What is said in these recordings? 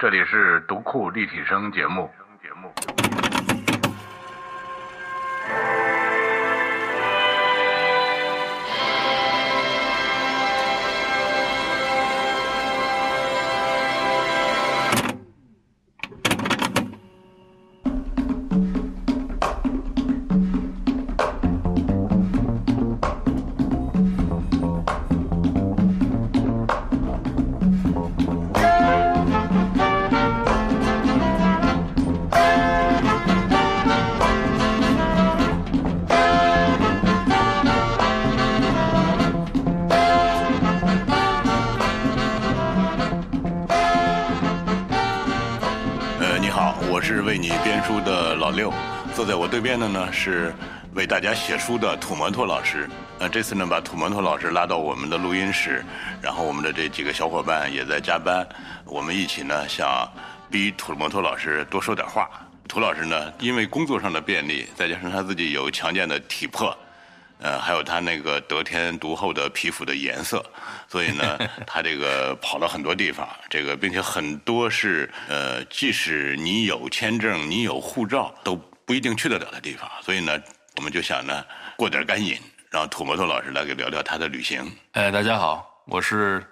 这里是读库立体声节目。是为大家写书的土摩托老师。呃，这次呢把土摩托老师拉到我们的录音室，然后我们的这几个小伙伴也在加班，我们一起呢想逼土摩托老师多说点话。土老师呢，因为工作上的便利，再加上他自己有强健的体魄，呃，还有他那个得天独厚的皮肤的颜色，所以呢，他这个跑了很多地方，这个并且很多是呃，即使你有签证、你有护照，都不一定去得了的地方。所以呢，我们就想呢，过点干瘾，让土摩托老师来给聊聊他的旅行。哎，大家好，我是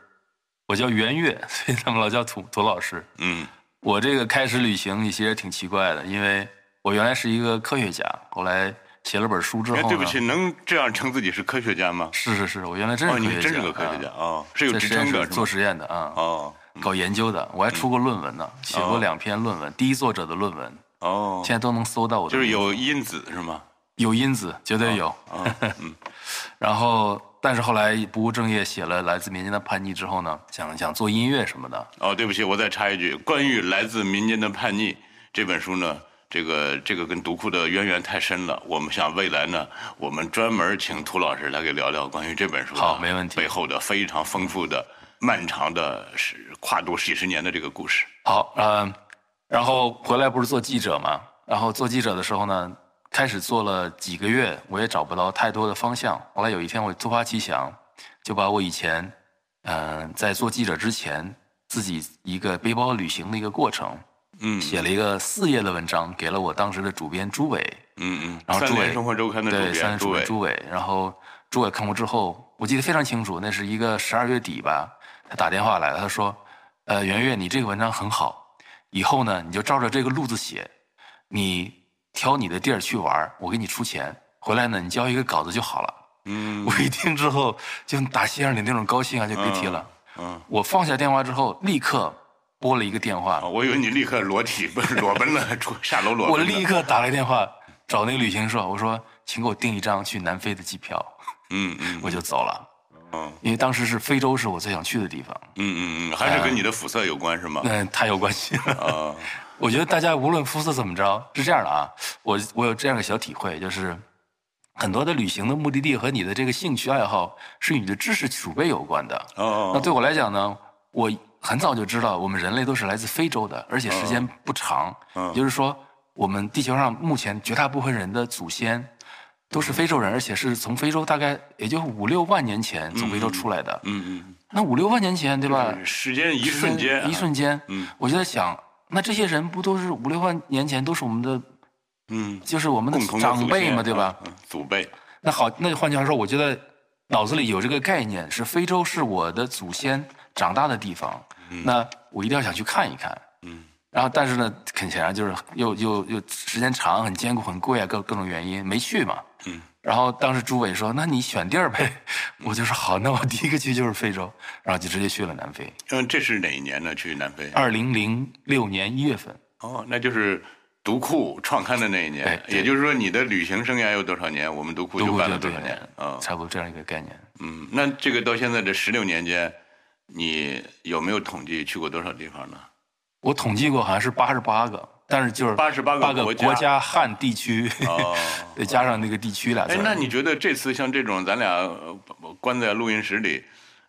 我叫袁岳，所以他们老叫土土老师。嗯我这个开始旅行其实也挺奇怪的，因为我原来是一个科学家，后来写了本书之后对不起，能这样称自己是科学家吗？是是是，我原来真是哦，科学家，你真是个科学家啊哦，是有在职称的做？实验的啊，哦搞研究的，我还出过论文呢，写过两篇论文，第一作者的论文，哦，现在都能搜到我的就是，有因子是吗？有因子，绝对有。啊，嗯 然后，但是后来不务正业，写了《来自民间的叛逆》之后呢，想想做音乐什么的，哦，对不起，我再插一句，关于来自民间的叛逆这本书呢，这个这个跟读库的渊源太深了。我们想未来呢，我们专门请涂老师来给聊聊关于这本书好没问题背后的非常丰富的、漫长的是跨度几十年的这个故事。好，嗯，然后回来不是做记者嘛？然后做记者的时候呢，开始做了几个月，我也找不到太多的方向。后来有一天，我突发奇想，就把我以前，嗯、在做记者之前自己一个背包旅行的一个过程，嗯写了一个四页的文章，给了我当时的主编朱伟。嗯嗯，然后朱伟生活周刊的主对，三编朱伟联主编，朱伟，然后朱伟看过之后，我记得非常清楚，那是一个十二月底吧，他打电话来了，他说：“呃，圆圆，你这个文章很好，以后呢你就照着这个路子写，你挑你的地儿去玩，我给你出钱，回来呢你交一个稿子就好了。”嗯我一听之后，就打心眼里那种高兴啊，就别提了。嗯，我放下电话之后，立刻拨了一个电话啊，我以为你立刻裸体不是裸奔了，出下楼裸奔 我。立刻打了一电话找那个旅行社，我说：“请给我订一张去南非的机票。”嗯嗯 我就走了。嗯因为当时是非洲是我最想去的地方，嗯嗯嗯，还是跟你的肤色有关是吗？那太有关系了。啊 我觉得大家无论肤色怎么着，是这样的啊，我我有这样的小体会，就是很多的旅行的目的地和你的这个兴趣爱好是与你的知识储备有关的。哦那对我来讲呢，我很早就知道我们人类都是来自非洲的，而且时间不长，嗯也就是说，我们地球上目前绝大部分人的祖先都是非洲人，而且是从非洲大概也就五六万年前从非洲出来的。嗯嗯，那五六万年前，对吧？时间一瞬间啊，一瞬间，嗯我就在想，那这些人不都是五六万年前都是我们的，嗯，就是我们的长辈嘛，对吧？？嗯，祖辈。那好，那换句话说，我觉得脑子里有这个概念，是非洲是我的祖先长大的地方，那我一定要想去看一看。嗯，然后，但是呢，很显然就是又又又时间长、很艰苦、很贵啊，各各种原因没去嘛。嗯。然后当时朱伟说：“那你选地儿呗。”我就说：“好，那我第一个去就是非洲。”然后就直接去了南非。嗯，这是哪一年呢？去南非？二零零六年一月份，哦，那就是读库创刊的那一年。也就是说，你的旅行生涯有多少年？我们读库就度过办了多少？年啊？差不多这样一个概念。嗯，那这个到现在这十六年间，你有没有统计去过多少地方呢？我统计过，好像是八十八个，但是就是八十八个国家汉地区，哦 再加上那个地区俩字儿。，哎那你觉得这次像这种咱俩呃关在录音室里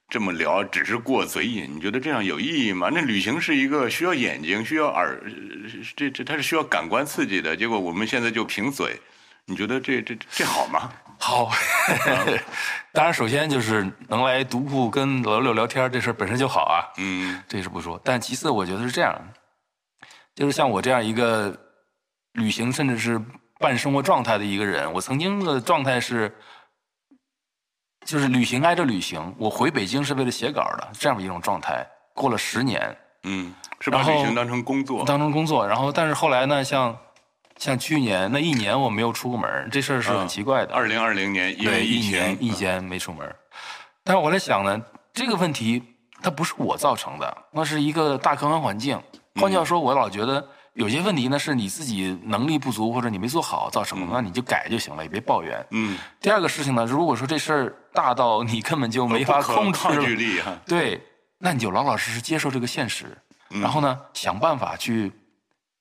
这么聊，只是过嘴瘾，你觉得这样有意义吗？那旅行是一个需要眼睛、需要耳，呃这这它是需要感官刺激的。结果我们现在就凭嘴，你觉得这这这好吗？好，当然首先就是能来独库跟老六聊天这事儿本身就好啊，嗯这是不说。但其次，我觉得是这样，就是像我这样一个旅行甚至是半生活状态的一个人，我曾经的状态是，就是旅行挨着旅行，我回北京是为了写稿的这样一种状态，过了十年，嗯，是把旅行当成工作。当成工作，然后但是后来呢，像像去年那一年我没有出过门，这事儿是很奇怪的。二零二零年因为对，疫一年情，一年没出门儿。但是我在想呢，这个问题它不是我造成的，那是一个大客观环境。换句话说，我老觉得有些问题呢是你自己能力不足或者你没做好造成的，那你就改就行了，也别抱怨。嗯，第二个事情呢，如果说这事儿大到你根本就没法控制抗拒力哈。对，那你就老老实实接受这个现实，嗯然后呢，想办法去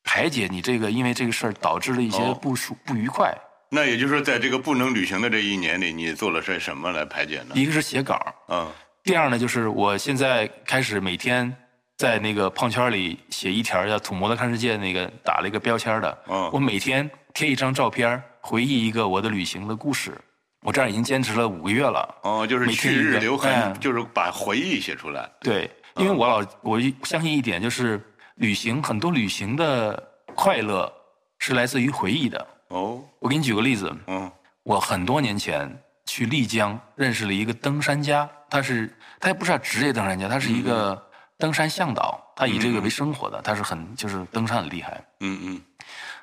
排解你这个因为这个事儿导致了一些哦不舒、不愉快。那也就是说，在这个不能旅行的这一年里，你做了些什么来排解呢？一个是写稿，嗯第二呢，就是我现在开始每天在那个胖圈里写一条叫“土摩托看世界”那个打了一个标签的，嗯我每天贴一张照片，回忆一个我的旅行的故事。我这样已经坚持了五个月了。哦，就是去日留痕，哎就是把回忆写出来。对，因为我老我相信一点，就是旅行很多旅行的快乐是来自于回忆的。哦，我给你举个例子，嗯我很多年前去丽江认识了一个登山家，他是他也不是职业登山家，他是一个登山向导，他以这个为生活的，他是很就是登山很厉害。嗯嗯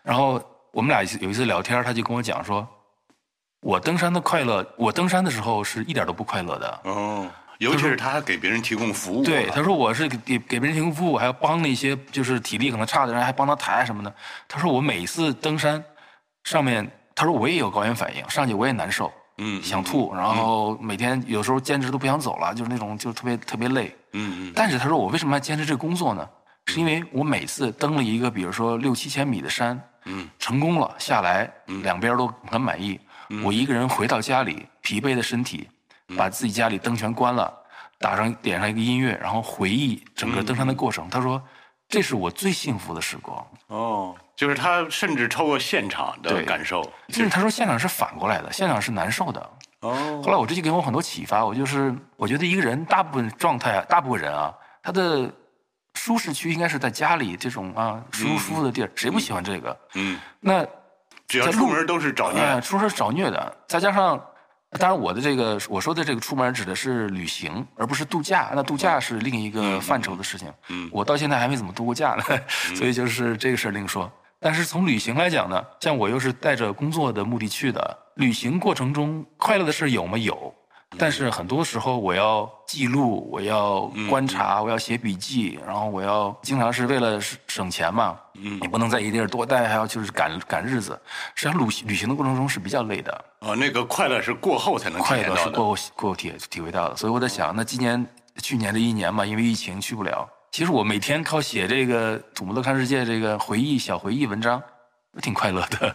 然后我们俩有一次聊天，他就跟我讲说，我登山的快乐，我登山的时候是一点都不快乐的。哦，尤其是他还给别人提供服务。啊对，他说我是给给给别人提供服务，还要帮那些就是体力可能差的人，还帮他抬什么的。他说我每次登山上面，他说我也有高原反应，上去我也难受，嗯想吐，然后每天有时候坚持都不想走了，就是那种就特别特别累。嗯嗯但是他说我为什么要坚持这个工作呢？是因为我每次登了一个，比如说六七千米的山，嗯，成功了下来，两边都很满意。我一个人回到家里，疲惫的身体，把自己家里灯全关了，打上点上一个音乐，然后回忆整个登山的过程。他说，这是我最幸福的时光。哦，就是他甚至超过现场的感受。其实他说现场是反过来的，现场是难受的。哦后来我这就给我很多启发，我就是我觉得一个人大部分状态啊，大部分人啊，他的舒适区应该是在家里这种啊舒服的地儿，谁不喜欢这个？嗯，那只要出门都是找哎，虐。出门是找虐的，再加上，当然我的这个我说的这个出门指的是旅行，而不是度假。那度假是另一个范畴的事情。嗯我到现在还没怎么度过假呢，所以就是这个事儿另说。但是从旅行来讲呢，像我又是带着工作的目的去的，旅行过程中快乐的事有吗？有。但是很多时候我要记录，我要观察，我要写笔记，然后我要经常是为了省省钱嘛，嗯你不能在一地儿多待，还要就是赶赶日子。实际上旅行旅行的过程中是比较累的，哦，那个快乐是过后才能体快验到的。乐是过后过后体体会到的。所以我在想，那今年去年这一年嘛，因为疫情去不了，其实我每天靠写这个《土木乐看世界》这个回忆小回忆文章，我挺快乐的。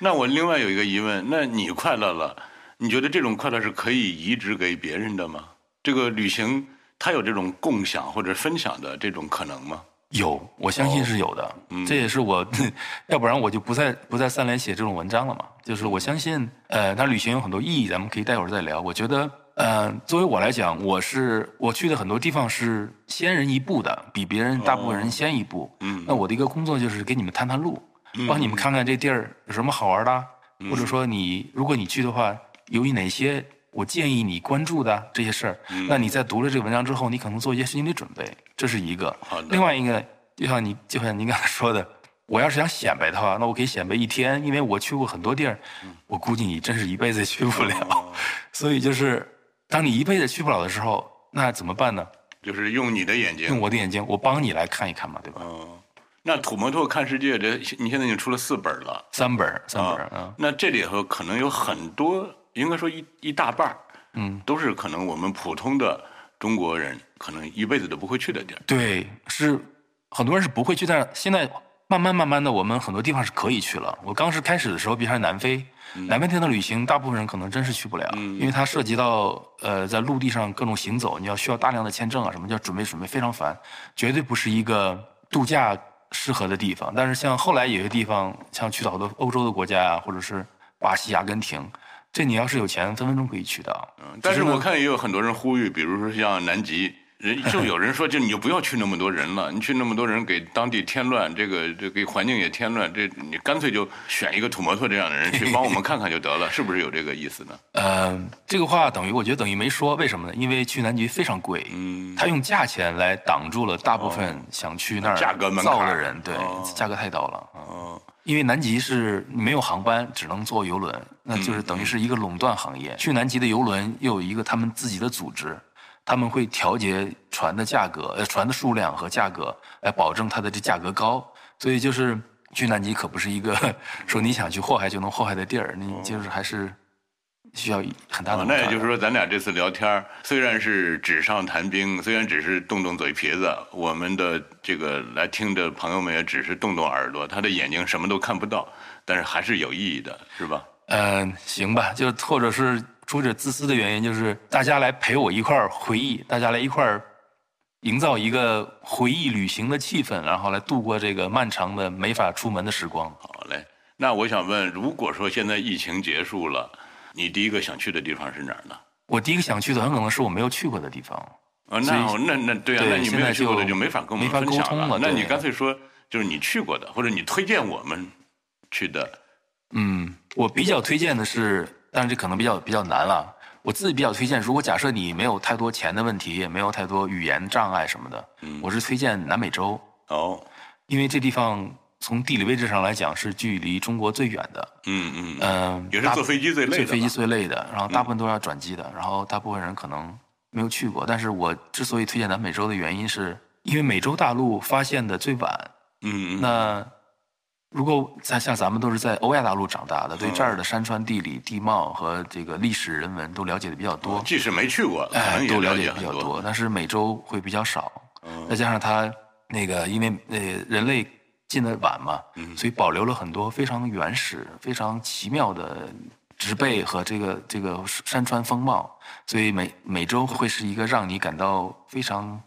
那我另外有一个疑问，那你快乐了，你觉得这种快乐是可以移植给别人的吗？这个旅行它有这种共享或者分享的这种可能吗？有，我相信是有的。这也是我，要不然我就不再不再三联写这种文章了嘛。就是我相信，呃，它旅行有很多意义，咱们可以待会儿再聊。我觉得，呃，作为我来讲，我是我去的很多地方是先人一步的，比别人大部分人先一步。嗯那我的一个工作就是给你们探探路，帮你们看看这地儿有什么好玩的啊，或者说你如果你去的话，由于哪些我建议你关注的啊这些事儿，那你在读了这个文章之后，你可能做一些心理准备，这是一个。好的另外一个，就像你就像您刚才说的，我要是想显摆的话，那我可以显摆一天，因为我去过很多地儿，我估计你真是一辈子也去不了。所以就是，当你一辈子去不了的时候，那怎么办呢？就是用你的眼睛用。我的眼睛，我帮你来看一看嘛，对吧？哦，那土摩托看世界这，你现在已经出了四本了。三本，三本啊，嗯，那这里头可能有很多，应该说一一大半嗯，都是可能我们普通的中国人可能一辈子都不会去的地儿。对，是很多人是不会去，但是现在慢慢慢慢的，我们很多地方是可以去了。我刚是开始的时候，比如说南非，南非那的旅行，大部分人可能真是去不了，因为它涉及到呃在陆地上各种行走，你要需要大量的签证啊什么，叫准备准备非常烦，绝对不是一个度假适合的地方。但是像后来有些地方，像去到好多欧洲的国家啊，或者是巴西、阿根廷，这你要是有钱，分分钟可以去的。嗯但是我看也有很多人呼吁，比如说像南极人就有人说，就你就不要去那么多人了，你去那么多人给当地添乱，这个这给环境也添乱，这你干脆就选一个土摩托这样的人去帮我们看看就得了，是不是有这个意思呢？呃，这个话等于我觉得等于没说，为什么呢？因为去南极非常贵，嗯，他用价钱来挡住了大部分想去那儿价格门槛造的人，对哦，价格太高了。嗯哦，因为南极是没有航班，只能坐游轮，那就是等于是一个垄断行业。去南极的游轮又有一个他们自己的组织，他们会调节船的价格、呃船的数量和价格，来保证它的这价格高。所以就是去南极可不是一个 说你想去祸害就能祸害的地儿，你就是还是需要很大的。那也就是说，咱俩这次聊天儿虽然是纸上谈兵，虽然只是动动嘴皮子，我们的这个来听的朋友们也只是动动耳朵，他的眼睛什么都看不到，但是还是有意义的，是吧？嗯，行吧，就或者是出于自私的原因，就是大家来陪我一块儿回忆，大家来一块儿营造一个回忆旅行的气氛，然后来度过这个漫长的没法出门的时光。好嘞，那我想问，如果说现在疫情结束了，你第一个想去的地方是哪儿呢？我第一个想去的很可能是我没有去过的地方。啊，所以那那那对啊，对那你没有去过的就没法跟我们没法分享了沟通了。那你干脆说，就是你去过的，或者你推荐我们去的。嗯，我比较推荐的是，但是这可能比较比较难了。我自己比较推荐，如果假设你没有太多钱的问题，也没有太多语言障碍什么的，我是推荐南美洲，哦，因为这地方从地理位置上来讲是距离中国最远的。嗯嗯，嗯，大也是坐飞机最累的坐飞机最累的，然后大部分都要转机的，然后大部分人可能没有去过。但是我之所以推荐南美洲的原因是，因为美洲大陆发现的最晚。嗯嗯，那如果像像咱们都是在欧亚大陆长大的，对这儿的山川地理、地貌和这个历史人文都了解的比较多，即使没去过，可哎都了解比较多。但是美洲会比较少，再加上它那个因为呃人类进的晚嘛，所以保留了很多非常原始、非常奇妙的植被和这个这个山川风貌，所以美美洲会是一个让你感到非常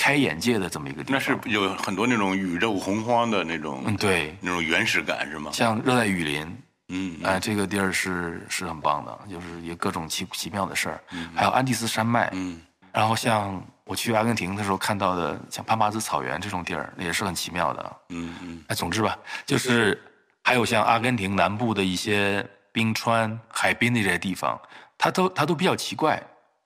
开眼界的这么一个地方。那是有很多那种宇宙洪荒的那种，嗯，对，那种原始感是吗？像热带雨林，嗯，哎、这个地儿是是很棒的，就是有各种奇奇妙的事儿，还有安第斯山脉，嗯，然后像我去阿根廷的时候看到的，像潘巴兹草原这种地儿，也是很奇妙的。嗯嗯哎，总之吧，就是还有像阿根廷南部的一些冰川、海滨的这些地方，它都它都比较奇怪。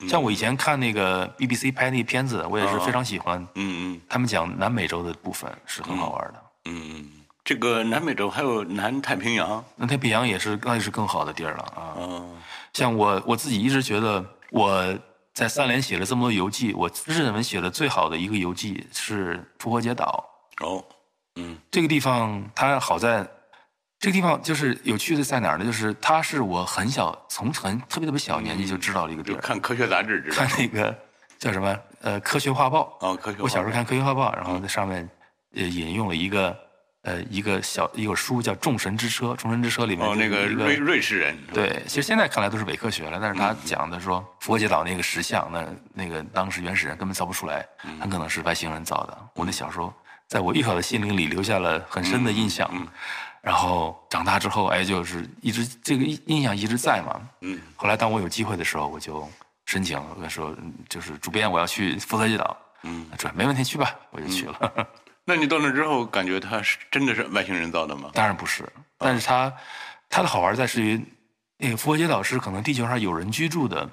像我以前看那个 BBC 拍那片子，我也是非常喜欢。嗯嗯他们讲南美洲的部分是很好玩的，嗯嗯，这个南美洲还有南太平洋，南太平洋也是那也是更好的地儿了啊。嗯，像我我自己一直觉得我在三联写了这么多游记，我认为写的最好的一个游记是复活节岛。哦，嗯这个地方它好在，这个地方就是有趣的在哪儿呢？就是它是我很小从很特别特别小年纪就知道的一个地儿，看科学杂志知道看那个叫什么呃科学画报。哦，科学。我小时候看科学画报，然后在上面呃引用了一个呃一个小一本书叫《众神之车》，《众神之车》里面哦，那个瑞瑞士人，对，其实现在看来都是伪科学了，但是他讲的说复活节岛那个石像，那那个当时原始人根本造不出来，很可能是外星人造的。我那小时候在我幼小的心灵里留下了很深的印象，然后长大之后，哎，就是一直这个印印象一直在嘛。嗯，后来当我有机会的时候，我就申请，我说嗯就是主编我要去复活节岛，嗯，说没问题去吧，我就去了。那你到那之后，感觉它是真的是外星人造的吗？当然不是，但是它它的好玩在是于，那个复活节岛是可能地球上有人居住的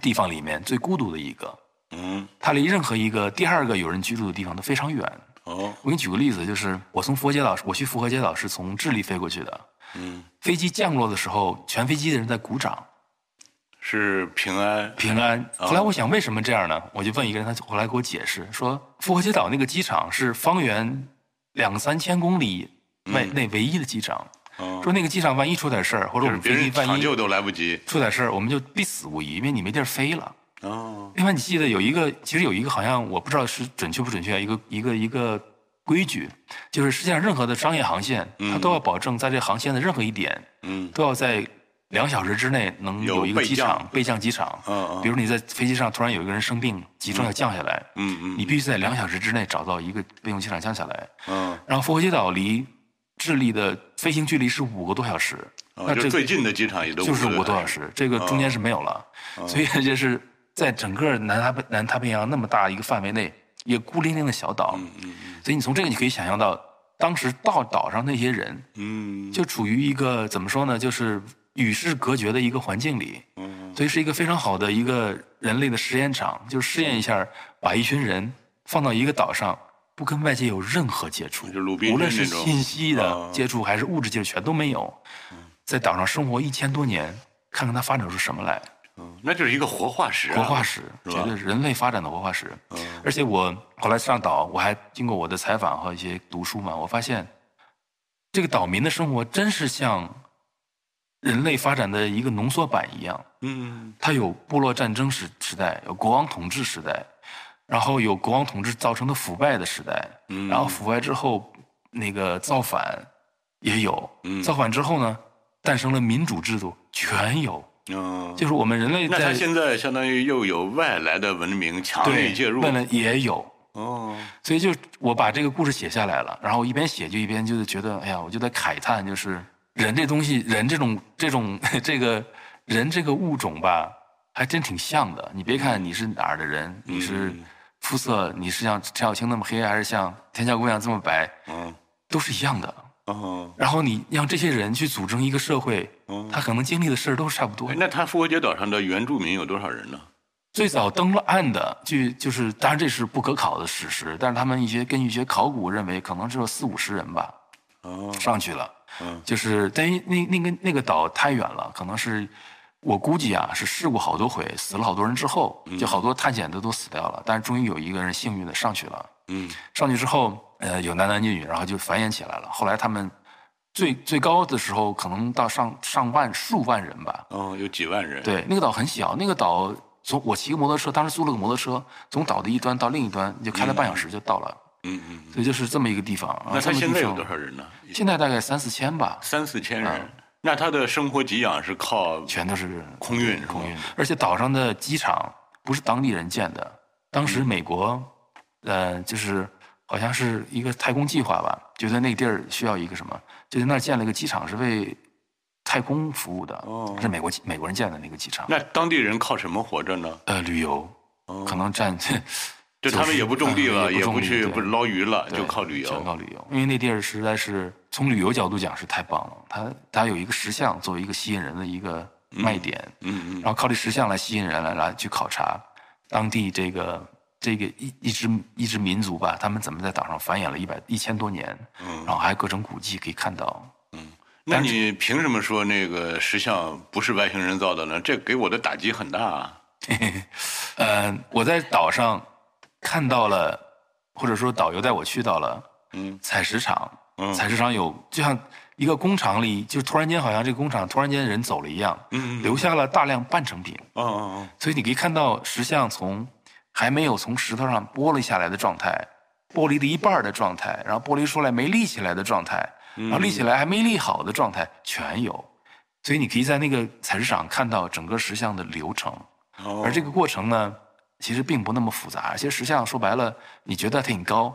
地方里面最孤独的一个，嗯，它离任何一个第二个有人居住的地方都非常远。哦，我给你举个例子，就是我从复活节岛，我去复活节岛是从智利飞过去的，嗯，飞机降落的时候，全飞机的人在鼓掌，是平安，平安。后来我想为什么这样呢？我就问一个人，他后来给我解释说，复活节岛那个机场是方圆两三千公里内内唯一的机场。哦，说那个机场万一出点事儿，或者我们飞机万一抢救都来不及。出点事儿，我们就必死无疑，因为你没地儿飞了。哦，另外，你记得有一个，其实有一个好像我不知道是准确不准确，一个一个一个规矩，就是世界上任何的商业航线，它都要保证在这航线的任何一点，嗯。都要在两小时之内能有有一个机场备降。机场。嗯嗯。比如你在飞机上突然有一个人生病，急症要降下来，嗯嗯。你必须在两小时之内找到一个备用机场降下来。嗯，然后复活节岛离智利的飞行距离是五个多小时，哦那这就最近的机场也都就是五个多小时，这个中间是没有了，所以这是在整个南太平南太平洋那么大一个范围内，一个孤零零的小岛，嗯嗯所以你从这个你可以想象到，当时到岛上那些人嗯。就处于一个怎么说呢，就是与世隔绝的一个环境里，嗯。所以是一个非常好的一个人类的实验场，就是试验一下，把一群人放到一个岛上，不跟外界有任何接触，无论是信息的啊接触还是物质接触，全都没有，在岛上生活一千多年，看看它发展出什么来。嗯，那就是一个活化石啊，活化石，绝对是人类发展的活化石。嗯。而且我后来上岛，我还经过我的采访和一些读书嘛，我发现这个岛民的生活真是像人类发展的一个浓缩版一样。嗯。它有部落战争时时代，有国王统治时代，然后有国王统治造成的腐败的时代，嗯。然后腐败之后那个造反也有，嗯。造反之后呢，诞生了民主制度，全有。嗯，就是我们人类那他在现在相当于又有外来的文明强力介入，为了也有，哦，所以就我把这个故事写下来了，然后一边写就一边就是觉得，哎呀，我就在慨叹，就是人这东西，人这种这种这个人这个物种吧，还真挺像的。你别看你是哪儿的人，你是嗯肤色，你是像陈小青那么黑，还是像田小姑娘这么白，嗯。都是一样的。哦，然后你让这些人去组成一个社会，嗯他可能经历的事儿都是差不多哎。那他复活节岛上的原住民有多少人呢？最早登了岸的，据就是当然这是不可考的事实，但是他们一些根据一些考古认为，可能只有四五十人吧。哦，上去了，嗯。就是但因那那个那个岛太远了，可能是我估计啊是试过好多回，死了好多人之后，就好多探险的都死掉了，但是终于有一个人幸运的上去了，嗯。上去之后，呃，有男男女女，然后就繁衍起来了。后来他们最最高的时候可能到上上万数万人吧。哦，有几万人，，对，那个岛很小，那个岛从我骑个摩托车，当时租了个摩托车，从岛的一端到另一端就开了半小时就到了，嗯嗯。所以就是这么一个地方。那他现在有多少人呢？现在大概三四千吧。三四千人嗯。那他的生活给养是靠全都是空运是空运，而且岛上的机场不是当地人建的，当时美国，呃，就是好像是一个太空计划吧，觉得那个地儿需要一个什么，就在那儿建了一个机场，是为太空服务的，哦是美国美国人建的那个机场。那当地人靠什么活着呢？呃，旅游，可能占，就他们也不种地了，嗯也也不去不捞鱼了，就靠旅全靠游。旅游，因为那地儿实在是从旅游角度讲是太棒了，它它有一个石像作为一个吸引人的一个卖点，嗯嗯然后靠这石像来吸引人来来去考察当地这个这个一一支一支民族吧，他们怎么在岛上繁衍了一百一千多年，嗯然后还有各种古迹可以看到。嗯那你凭什么说那个石像不是外星人造的呢？这给我的打击很大啊。呃，我在岛上看到了，或者说导游带我去到了，嗯，采石场，嗯采石场有就像一个工厂里，就突然间好像这个工厂突然间人走了一样，嗯嗯留下了大量半成品，嗯嗯嗯所以你可以看到石像从还没有从石头上剥离下来的状态，剥离的一半的状态，然后剥离出来没立起来的状态，然后立起来还没立好的状态，全有。所以你可以在那个采石场看到整个石像的流程，哦，而这个过程呢，其实并不那么复杂。而且石像说白了，你觉得它挺高，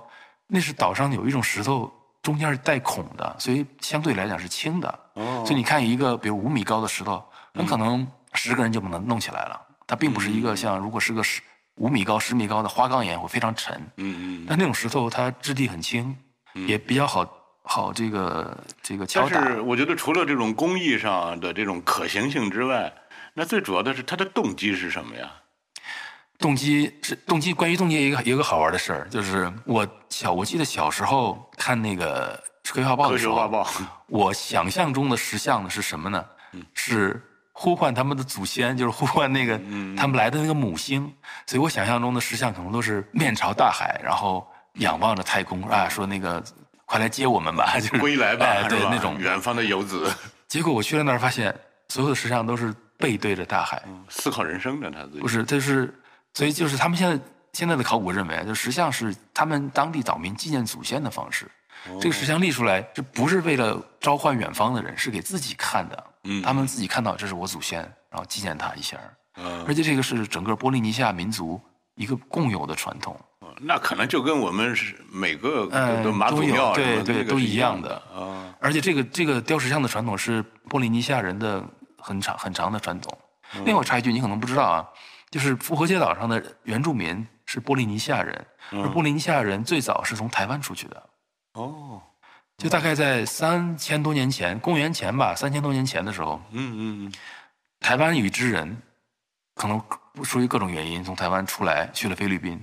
那是岛上有一种石头中间是带孔的，所以相对来讲是轻的。哦所以你看一个比如五米高的石头，很可能十个人就能弄起来了。它并不是一个像如果是个十五米高、十米高的花岗岩会非常沉，嗯嗯。但那种石头它质地很轻，也比较好好这个这个敲打。但是我觉得除了这种工艺上的这种可行性之外，那最主要的是它的动机是什么呀？动机是动机，关于动机一个一个好玩的事儿，就是我小我记得小时候看那个《科学画报》科的时候，学画报，我想象中的石像呢是什么呢？是呼唤他们的祖先，就是呼唤那个他们来的那个母星。所以我想象中的石像可能都是面朝大海，然后仰望着太空啊，说那个快来接我们吧，就是归来吧？对那种。远方的游子，结果我去了那儿，发现所有的石像都是背对着大海，思考人生的他自己不是，这是所以就是他们现在现在的考古认为，就石像是他们当地岛民纪念祖先的方式。这个石像立出来，这不是为了召唤远方的人，是给自己看的。嗯他们自己看到这是我祖先，然后纪念他一下。嗯而且这个是整个波利尼西亚民族一个共有的传统。那可能就跟我们是每个都马祖庙什对对都一样样的啊。而且这个这个雕石像的传统是波利尼西亚人的很长很长的传统。嗯另外我插一句，你可能不知道啊，就是复活节岛上的原住民是波利尼西亚人，而波利尼西亚人最早是从台湾出去的。哦，就大概在三千多年前，公元前吧，三千多年前的时候，嗯嗯嗯，台湾与之人可能出于各种原因从台湾出来去了菲律宾，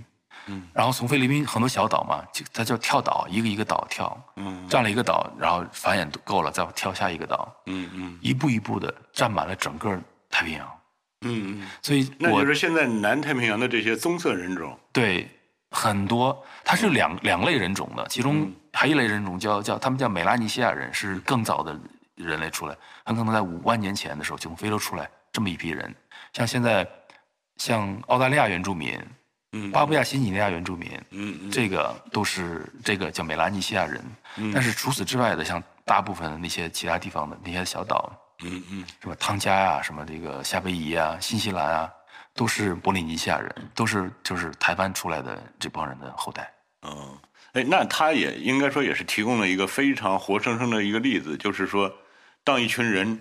嗯，然后从菲律宾很多小岛嘛，就它叫跳岛，一个一个岛跳，嗯。占了一个岛，然后繁衍够了再跳下一个岛，嗯嗯。一步一步的占满了整个太平洋。嗯嗯，所以我那就是现在南太平洋的这些棕色人种，对很多，它是两两类人种的，其中嗯还有一类人种叫叫他们叫美拉尼西亚人，是更早的人类出来，很可能在五万年前的时候就从非洲出来这么一批人。像现在，像澳大利亚原住民、嗯巴布亚新几内亚原住民，嗯嗯这个都是这个叫美拉尼西亚人。嗯但是除此之外的，像大部分的那些其他地方的那些小岛，嗯嗯什么汤加呀、什么这个夏威夷啊、新西兰啊，都是波利尼西亚人，都是就是台湾出来的这帮人的后代。嗯，哎，那他也应该说也是提供了一个非常活生生的一个例子，就是说，当一群人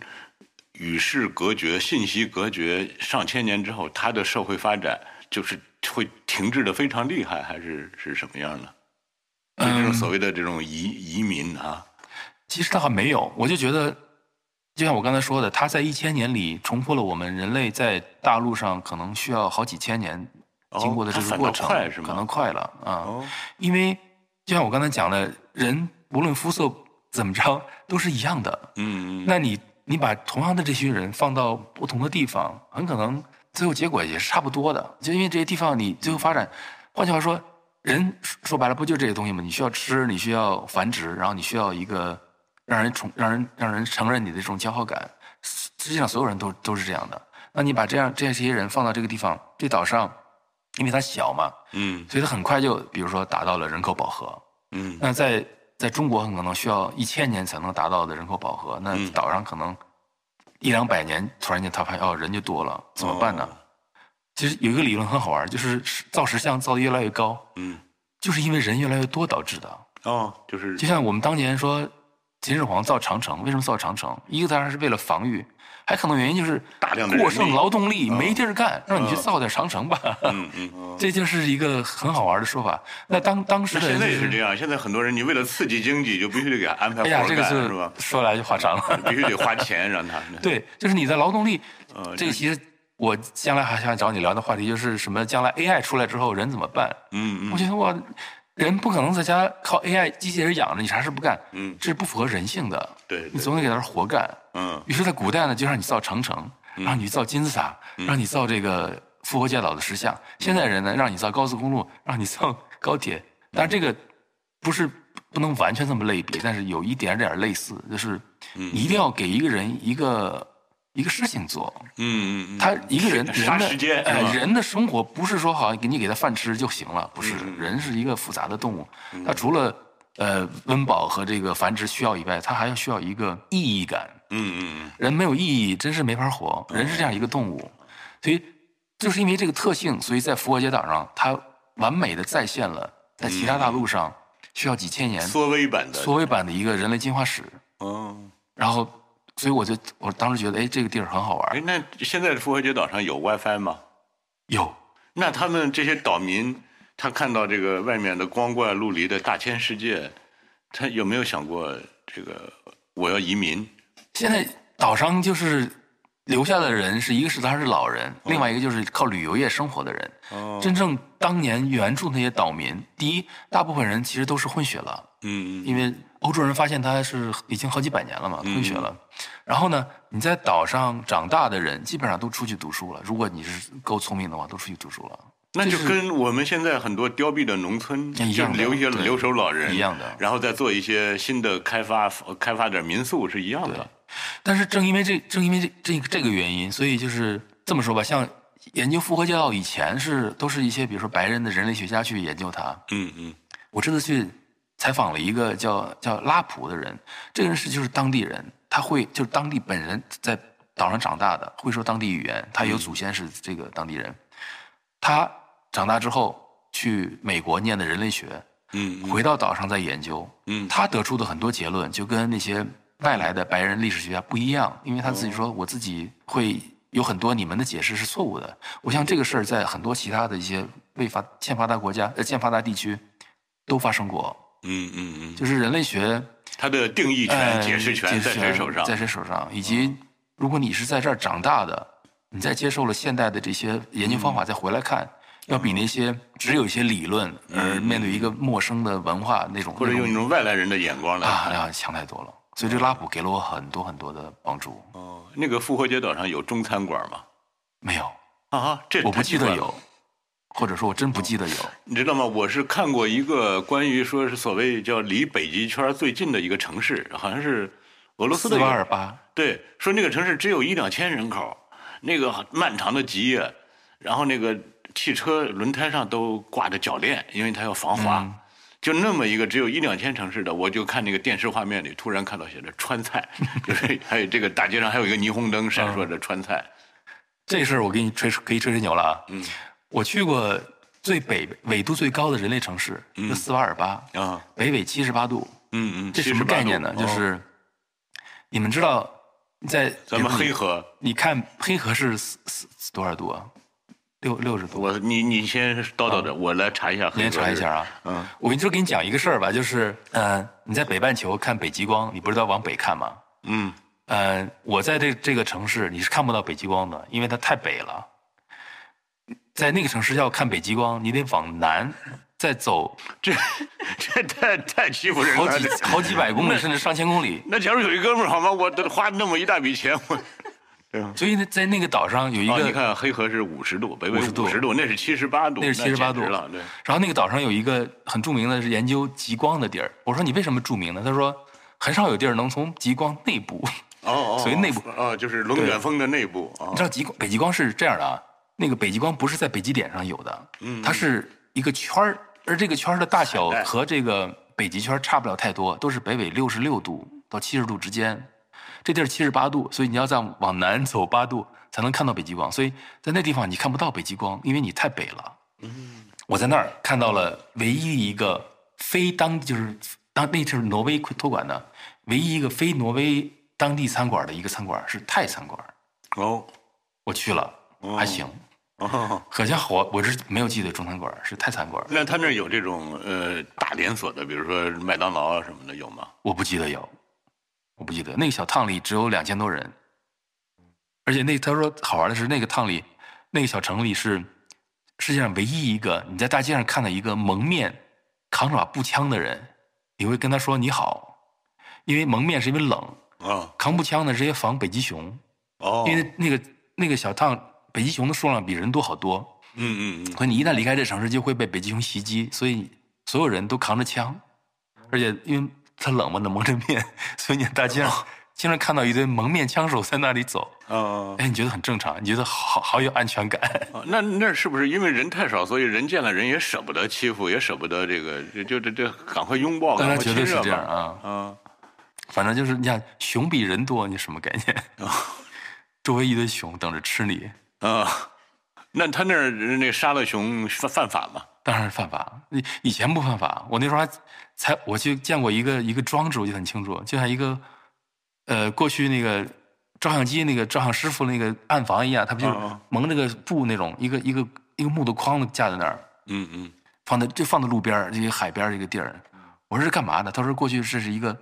与世隔绝、信息隔绝上千年之后，他的社会发展就是会停滞的非常厉害，还是是什么样呢？就这种所谓的这种移移民啊，其实倒还没有，我就觉得，就像我刚才说的，他在一千年里重复了我们人类在大陆上可能需要好几千年哦经过的这个过程，快是吗可能快了啊。哦，因为就像我刚才讲的，人无论肤色怎么着都是一样的。嗯嗯那你你把同样的这群人放到不同的地方，很可能最后结果也是差不多的。就因为这些地方你最后发展，换句话说，人说说白了不就这些东西吗？你需要吃，你需要繁殖，然后你需要一个让人宠、让人让人承认你的这种骄傲感。实际上，所有人都都是这样的。那你把这样这些人放到这个地方，这岛上，因为它小嘛，嗯所以它很快就，比如说达到了人口饱和。嗯那在在中国很可能需要一千年才能达到的人口饱和，那嗯岛上可能一两百年，突然间他发现哦人就多了，怎么办呢？哦其实有一个理论很好玩，就是造石像造的越来越高，嗯就是因为人越来越多导致的。哦，就是就像我们当年说秦始皇造长城，为什么造长城？一个当然是为了防御，还可能原因就是大量的过剩劳动力没地儿干，让你去嗯造点长城吧。嗯嗯。这就是一个很好玩的说法。那当当时的现在也是这样，现在很多人你为了刺激经济，就必须得给他安排活哎呀，这个干，是是吧？说来就话长了。必须得花钱让他。对，就是你的劳动力，呃这个其实我将来还想找你聊的话题就是什么？将来 AI 出来之后人怎么办？嗯嗯我觉得我人不可能在家靠 AI 机器人养着，你啥事不干，嗯这是不符合人性的。对对你总得给他活干。嗯于是，在古代呢，就让你造长城，让你造金字塔，嗯让你造这个复活节岛的石像。现在人呢，让你造高速公路，让你造高铁。当然，这个不是不能完全这么类比，但是有一点点类似，就是嗯你一定要给一个人一个一个事情做。嗯嗯嗯，他一个人人的呃人的生活不是说好像给你给他饭吃就行了，不是嗯人是一个复杂的动物，他除了呃温饱和这个繁殖需要以外，他还要需要一个意义感。嗯嗯嗯人没有意义，真是没法活。人是这样一个动物，所以就是因为这个特性，所以在复活节岛上，它完美的再现了在其他大陆上需要几千年嗯，缩微版的。缩微版的一个人类进化史。哦，然后，所以我就我当时觉得，哎，这个地儿很好玩。哎，那现在复活节岛上有 WiFi 吗？有，那他们这些岛民，他看到这个外面的光怪陆离的大千世界，他有没有想过这个我要移民？现在岛上就是留下的人是一个是他是老人，另外一个就是靠旅游业生活的人。哦真正当年原住那些岛民，第一，大部分人其实都是混血了。嗯嗯因为欧洲人发现它是已经好几百年了嘛，混血了。然后呢，你在岛上长大的人基本上都出去读书了。如果你是够聪明的话，都出去读书了。那就跟我们现在很多凋敝的农村，就一样留一些留守老人一样的然后再做一些新的开发，开发点民宿是一样的。但是正因为这正因为这这个这个原因，所以就是这么说吧，像研究复活节岛以前是都是一些比如说白人的人类学家去研究它。嗯嗯我这次去采访了一个叫叫拉普的人，这个人是就是当地人，他会就是当地本人在岛上长大的，会说当地语言，他有祖先是这个当地人。他长大之后去美国念的人类学，嗯回到岛上再研究，嗯。他得出的很多结论就跟那些外来的白人历史学家不一样，因为他自己说我自己会有很多你们的解释是错误的。我想这个事儿在很多其他的一些未发欠发达国家呃欠发达地区都发生过，嗯嗯嗯，就是人类学它的定义权、呃解释权在谁手上？在谁手上？以及如果你是在这儿长大的，你再接受了现代的这些研究方法再回来看，要比那些只有一些理论而面对一个陌生的文化那种或者用一种外来人的眼光来啊，看。要强太多了。所以这拉普给了我很多很多的帮助。哦，那个复活节岛上有中餐馆吗？没有，啊，这我不记得有，或者说我真不记得有。你知道吗？我是看过一个关于说是所谓叫离北极圈最近的一个城市，好像是俄罗斯的斯一个瓦尔巴，对，说那个城市只有一两千人口，那个漫长的极夜，然后那个汽车轮胎上都挂着铰链，因为它要防滑。嗯就那么一个只有一两千城市的，我就看那个电视画面里，突然看到写着川菜，就是 还有这个大街上还有一个霓虹灯闪烁着川菜。这事儿我给你吹可以吹吹牛了啊！嗯，我去过最北纬度最高的人类城市，就斯瓦尔巴，啊，北纬七十八度。嗯嗯，这什么概念呢？就是你们知道，在咱们黑河，你看黑河是四四多少度啊？六六十度。我你你先叨叨着，我来查一下黑河。你先查一下。啊。嗯我跟你说，给你讲一个事儿吧，就是，呃，你在北半球看北极光，你不是要往北看吗？嗯呃，我在这这个城市你是看不到北极光的，因为它太北了。在那个城市要看北极光，你得往南再走这 这太太欺负人了。好几好几百公里，甚至上千公里。那假如有一哥们儿好吗？我花那么一大笔钱，我。所以呢，在那个岛上有一啊，个，你看黑河是五十度，北纬50度五十度，那是七十八度，那是七十八度了，对。然后那个岛上有一个很著名的是研究极光的地儿。我说你为什么著名呢？他说很少有地儿能从极光内部。哦哦，所以内部哦，就是龙卷风的内部啊你知道极光北极光是这样的啊，那个北极光不是在北极点上有的，它是一个圈儿，而这个圈儿的大小和这个北极圈差不了太多，都是北纬六十六度到七十度之间。这地儿七十八度，所以你要再往南走八度才能看到北极光，所以在那地方你看不到北极光，因为你太北了。嗯我在那儿看到了唯一一个非当就是当那是挪威托管的唯一一个非挪威当地餐馆的一个餐馆是泰餐馆，哦我去了，还行。哦，可惜我我是没有记得中餐馆，是泰餐馆，那他那有这种呃大连锁的，比如说麦当劳啊什么的有吗？我不记得有，我不记得。那个小趟里只有两千多人，而且那他说好玩的是那个趟里，那个小城里是世界上唯一一个你在大街上看到一个蒙面扛着把步枪的人，你会跟他说你好，因为蒙面是因为冷，啊扛步枪的是因为防北极熊，哦，因为那个那个小趟北极熊的数量比人多好多。嗯嗯嗯，所以你一旦离开这城市，就会被北极熊袭击，所以所有人都扛着枪，而且因为它冷嘛，那蒙着面，所以你在大街上经常看到一堆蒙面枪手在那里走，啊哎，你觉得很正常，你觉得好好有安全感。啊，那那是不是因为人太少，所以人见了人也舍不得欺负，也舍不得这个，就就这这赶快拥抱，赶快绝对是这样啊，啊反正就是你看，熊比人多，你什么概念？周围一堆熊等着吃你，啊，那他那儿那杀了熊犯犯法吗？当然是犯法。以以前不犯法，我那时候还才我去见过一个一个装置，我记得很清楚，就像一个呃过去那个照相机那个照相师傅那个暗房一样，他不就蒙那个布那种一个一个一个木头框子架在那儿，嗯嗯放在就放在路边儿这个海边儿这个地儿。我说是干嘛的？他说过去这是一个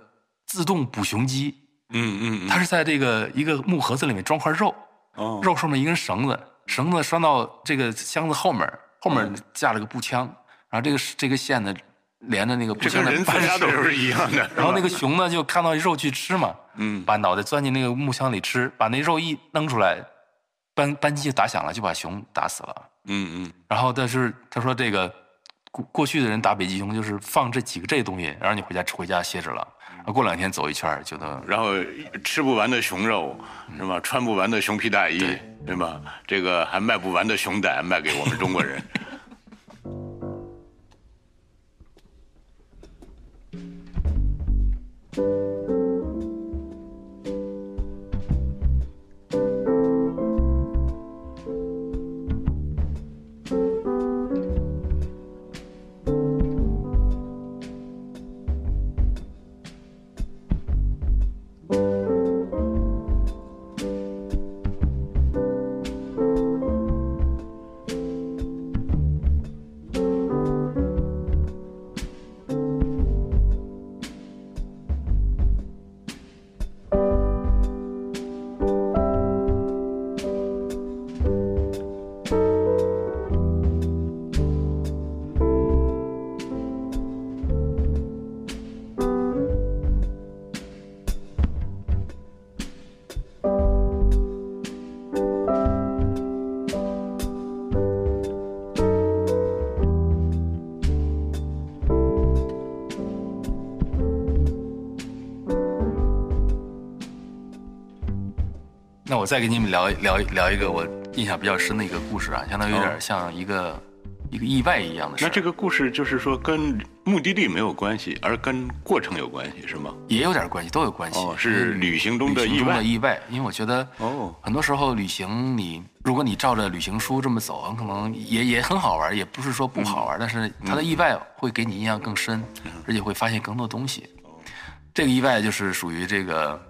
自动捕熊机，嗯嗯他，是在这个一个木盒子里面装块肉，哦。肉上面一根绳子，绳子拴到这个箱子后面，后面架了个步枪，然后这个这个线呢连着那个步枪的扳手杀的时候是一样的。然后那个熊呢就看到肉去吃嘛，嗯。把脑袋钻进那个木箱里吃，把那肉一扔出来，扳扳机就打响了，就把熊打死了。嗯嗯。然后但是他说这个过过去的人打北极熊就是放这几个这东西，然后你回家回家歇着了，啊，过两天走一圈就能。然后吃不完的熊肉，是吧？穿不完的熊皮大衣，对吧？这个还卖不完的熊胆卖给我们中国人。我再给你们聊聊聊一个我印象比较深的一个故事啊，相当于有哦点像一个、一个意外一样的事儿。那这个故事就是说跟目的地没有关系，而跟过程有关系，是吗？也有点关系，都有关系。哦是旅行中的旅行中意外的意外，因为我觉得哦很多时候旅行你，如果你照着旅行书这么走，很可能也也很好玩，也不是说不好玩，但是它的意外会给你印象更深，而且会发现更多东西。这个意外就是属于这个，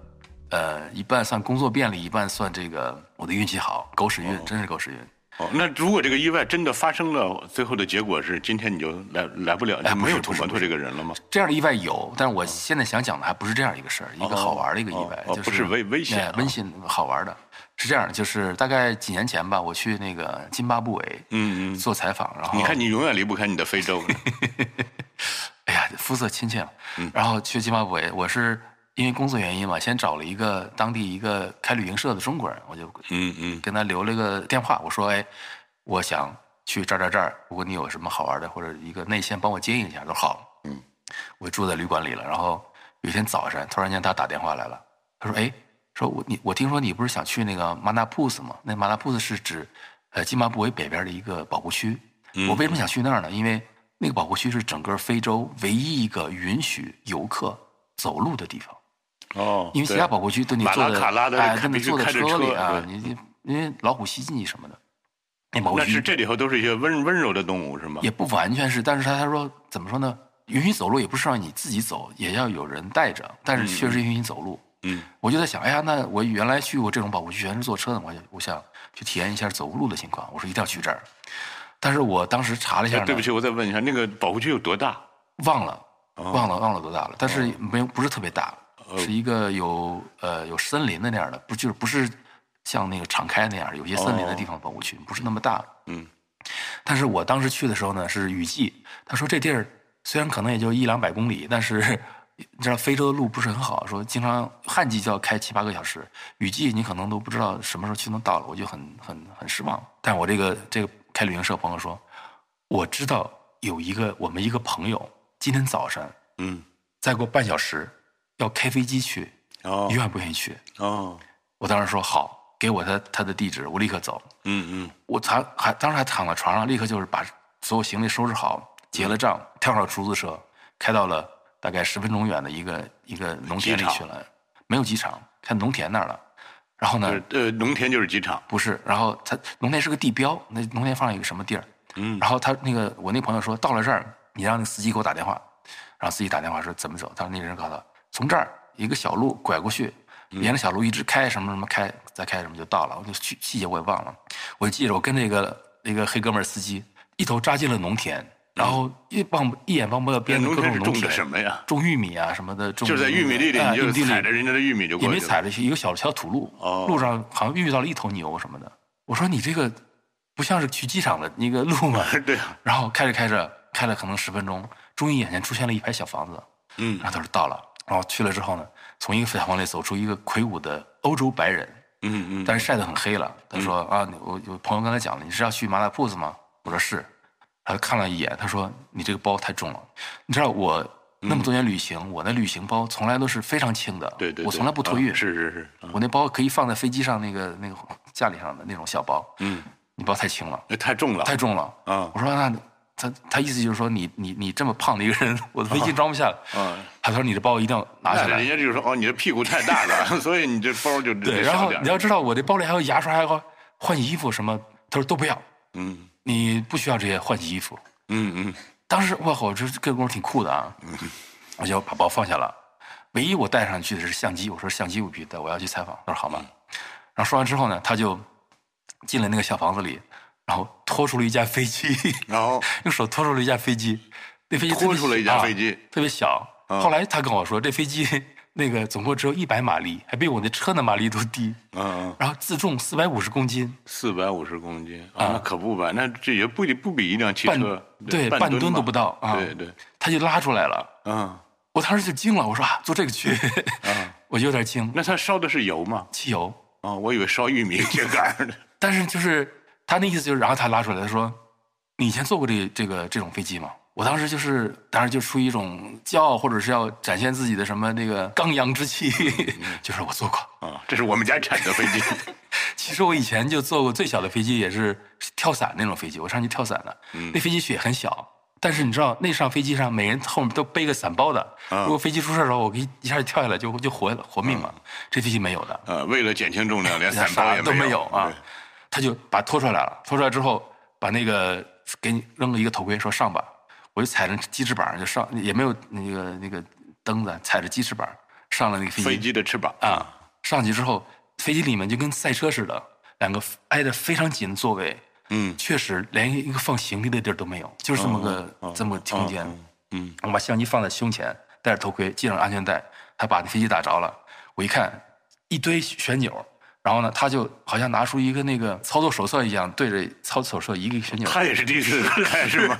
呃，一半算工作便利，一半算这个我的运气好，狗屎运，真是狗屎运。哦，那如果这个意外真的发生了，最后的结果是今天你就来来不了，哎就没有土摩托这个人了吗？这样的意外有，但是我现在想讲的还不是这样一个事儿，一个好玩的一个意外，哦哦就是不是危危险温馨好玩的。是这样，就是大概几年前吧，我去那个津巴布韦，嗯嗯做采访，然后你看你永远离不开你的非洲。哎呀，肤色亲切嘛。嗯然后去津巴布韦，我是因为工作原因嘛，先找了一个当地一个开旅行社的中国人，我就嗯嗯跟他留了个电话，我说，哎，我想去这儿这儿这儿，如果你有什么好玩的或者一个内线帮我接应一下，都好。嗯，我住在旅馆里了，然后有一天早上，突然间他打电话来了，他说，哎，说我你我听说你不是想去那个马纳普斯吗？那马纳普斯是指呃津巴布韦北边的一个保护区。我为什么想去那儿呢？因为那个保护区是整个非洲唯一一个允许游客走路的地方。哦，因为其他保护区都你坐的哎，开必须跟你坐在开着车车里啊，你你因为老虎袭击你什么的，那保护区那是这里头都是一些温温柔的动物是吗？也不完全是，但是他他说怎么说呢？允许走路也不是让你自己走，也要有人带着，但是确实允许你走路。嗯，我就在想，哎呀，那我原来去过这种保护区，全是坐车的，我就我想去体验一下走路的情况。我说一定要去这儿，但是我当时查了一下，哎对不起，我再问一下，那个保护区有多大？忘了，哦忘了忘了多大了，但是没有不是特别大，是一个有呃有森林的那样的，不就是不是像那个敞开那样，有些森林的地方保护区，不是那么大。嗯，但是我当时去的时候呢是雨季，他说这地儿虽然可能也就一两百公里，但是 你知道非洲的路不是很好，说经常旱季就要开七八个小时，雨季你可能都不知道什么时候就能到了，我就很很很失望。但我这个这个开旅行社朋友说，我知道有一个我们一个朋友今天早上嗯，再过半小时要开飞机去，哦你愿不愿意去？哦，我当时说好，给我他他的地址，我立刻走。嗯嗯我躺还当时还躺在床上，立刻就是把所有行李收拾好，结了账，跳上出租车，开到了大概十分钟远的一个一个农田里去了，没有机场，开农田那儿了。然后呢，呃呃，农田就是机场。不是，然后他农田是个地标，那农田放了一个什么地儿？嗯然后他那个我那朋友说，到了这儿，你让那个司机给我打电话，然后司机打电话说怎么走？他说那个人告诉他，从这儿一个小路拐过去，沿着小路一直开，什么什么开，再开什么就到了。我就细细节我也忘了，我就记着我跟那个那个黑哥们儿司机一头扎进了农田，然后一望一眼望不到边的各种农田种的，什么呀？种玉米啊什么的，种就是在玉米地里，你就踩着人家的玉米就也没过去了。踩着一个小小土路，哦路上好像遇到了一头牛什么的。我说你这个不像是去机场的那个路吗？对啊，然后开着开着，开了可能十分钟，终于眼前出现了一排小房子。嗯然后他说到了，然后去了之后呢，从一个小房里走出一个魁梧的欧洲白人，嗯嗯但是晒得很黑了。他说、啊，我我有朋友刚才讲了，你是要去麻辣铺子吗？我说是。他看了一眼，他说你这个包太重了。你知道我那么多年旅行，我的旅行包从来都是非常轻的，对对，对我从来不托运。啊是是是，啊我那包可以放在飞机上那个那个架里上的那种小包，嗯，你包太轻了，那太重了，太重了。啊我说那他他意思就是说你你你这么胖的一个人，我的飞机装不下。嗯。他说你的包一定要拿下来人。家就是说，哦，你的屁股太大了，所以你这包就对，得然后你要知道我这包里还有牙刷，还有换洗衣服什么，他说都不要，嗯你不需要这些换洗衣服。嗯嗯当时我靠，这这功夫挺酷的啊！我就把包放下了，唯一我带上去的是相机。我说相机我必须带，我要去采访。他说好吗？然后说完之后呢，他就进了那个小房子里，然后拖出了一架飞机，然后 用手拖出了一架飞机，那飞机拖出了一架飞机。特别小。后来他跟我说，这飞机 那个总共只有一百马力，还比我那车的马力都低，嗯嗯，然后自重四百五十公斤，四百五十公斤。啊，那可不吧？那这也不不比一辆汽半车对半吨都不到啊。对对，他就拉出来了。嗯。我当时就惊了，我说啊，坐这个去，我就有点惊。那他烧的是油吗？汽油，啊，我以为烧玉米秸秆儿呢。但是就是他那意思就是，然后他拉出来，他说：“你以前坐过这这个这种飞机吗？”我当时就是，当然就出于一种骄傲，或者是要展现自己的什么那个刚阳之气，就是我坐过。啊，这是我们家产的飞机。其实我以前就坐过最小的飞机，也是跳伞那种飞机，我上去跳伞的。那飞机雪很小，但是你知道，那上飞机上每人后面都背个伞包的，如果飞机出事的时候，我可以一下就跳下来就就活了活命嘛。这飞机没有的，呃，为了减轻重量，连 伞包也没有有啊。他就把拖出来了，拖出来之后，把那个给你扔了一个头盔，说上吧。我就踩着机翅膀就上，也没有那个那个蹬子，踩着机翅膀上了那个飞机。飞机的翅膀啊，上去之后，飞机里面就跟赛车似的，两个挨得非常紧的座位，嗯，确实连一个放行李的地儿都没有，就是这么个、这么个空间。嗯，我把相机放在胸前，戴着头盔，系上安全带，他把那飞机打着了，我一看一堆旋钮。然后呢，他就好像拿出一个那个操作手册一样，对着操作手册一个一个旋钮。他也是第一次 开是吗？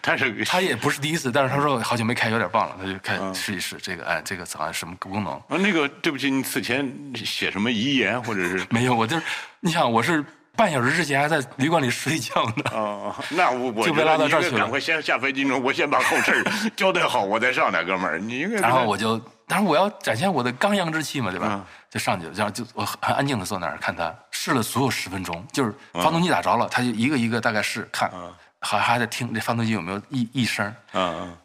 他是 他也不是第一次，但是他说好久没开，有点忘了，他就开试一试这个，哎，这个好像什么功能？啊，那个对不起，你此前写什么遗言或者是？没有，我就是你想，我是半小时之前还在旅馆里睡觉呢。哦，那我我就被拉到这儿去了赶快先下飞机呢，我先把后事交代好，我再上来，哥们儿，你应该。然后我就，当然我要展现我的刚阳之气嘛，对吧？嗯。就上去了，然后就我很安静的坐那儿看他试了所有十分钟，就是发动机打着了，他就一个一个大概试看，还还在听这发动机有没有异异声，嗯嗯。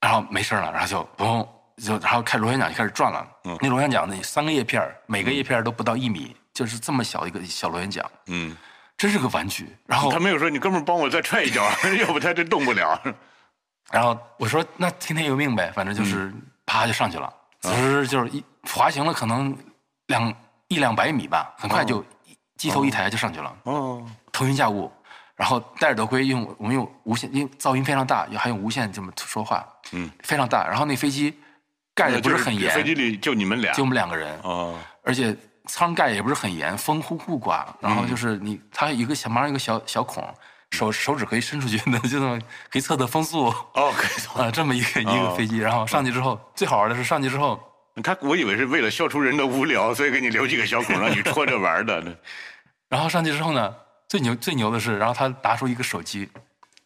然后没声了，然后就嘣就然后开螺旋桨就开始转了，嗯。那螺旋桨那三个叶片儿每个叶片儿都不到一米，就是这么小一个小螺旋桨，嗯，真是个玩具。然后他没有说你哥们儿帮我再踹一脚，要不他真动不了。然后我说那听天由命呗，反正就是啪就上去了，只是就是一滑行了可能两一两百米吧，很快就机头一抬就上去了，哦，腾云驾雾。然后戴着头盔用我们用无线，因为噪音非常大，还用无线这么说话，嗯，非常大。然后那飞机盖的不是很严，飞机里就你们俩。就我们两个人，哦，而且舱盖也不是很严，风呼呼刮，然后就是你它有一个小马上有一个小小孔，手手指可以伸出去的，就那么可以测测风速。哦，可以啊，这么一个一个飞机，然后上去之后，最好玩的是上去之后，他我以为是为了消除人的无聊，所以给你留几个小孔让你戳着玩的。然后上去之后呢，最牛最牛的是，然后他拿出一个手机，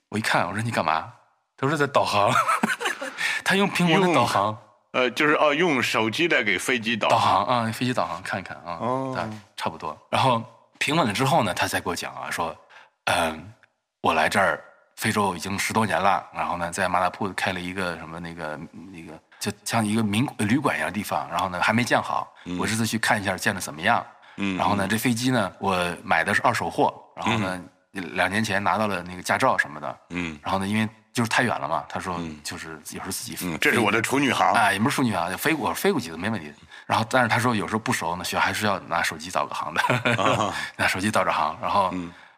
我一看，我说你干嘛？他说在导航，他用苹果的导航呃，就是哦，用手机来给飞机导导航啊，飞机导航看一看啊，哦大差不多。然后平稳了之后呢，他再给我讲啊，说，嗯，我来这儿非洲已经十多年了，然后呢，在马拉铺开了一个什么那个那个，就像一个民旅馆一样的地方，然后呢还没建好，我这次去看一下建的怎么样。嗯然后呢，这飞机呢，我买的是二手货，然后呢，两年前拿到了那个驾照什么的。嗯然后呢，因为就是太远了嘛，他说就是有时候自己飞嗯，这是我的处女航。哎，也不是处女航，就飞过飞过几次没问题。然后，但是他说有时候不熟呢，需要还是要拿手机导个航的，拿手机导着航，然后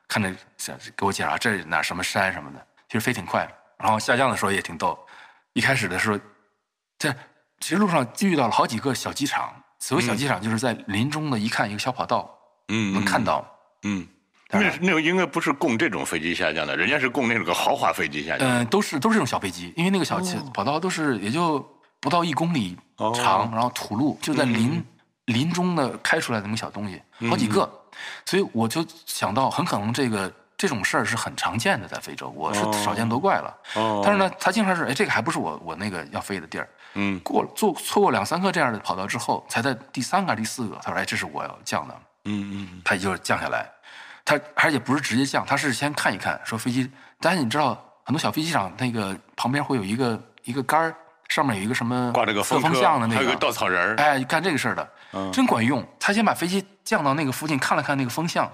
看着想给我介绍这是哪什么山什么的，其实飞挺快。然后下降的时候也挺逗，一开始的时候，在其实路上遇到了好几个小机场，所谓小机场就是在林中的一看一个小跑道，嗯，能看到。嗯，那那个应该不是供这种飞机下降的，人家是供那个豪华飞机下降。嗯、都是都是这种小飞机，因为那个小汽跑道都是也就不到一公里长，然后土路就在林、林中的开出来的那么小东西，好几个，所以我就想到，很可能这个这种事儿是很常见的，在非洲，我是少见多怪了。哦但是呢，他经常是，哎，这个还不是我我那个要飞的地儿。嗯过了做错过两三个这样的跑道之后，才在第三个还是第四个，他说，哎，这是我要降的。嗯嗯他就是降下来，他而且不是直接降，他是先看一看，说飞机。但是你知道，很多小飞机场那个旁边会有一个一个杆儿，上面有一个什么挂着个风，风向的那个还有个稻草人儿。哎，干这个事儿的，真管用。他先把飞机降到那个附近，看了看那个风向，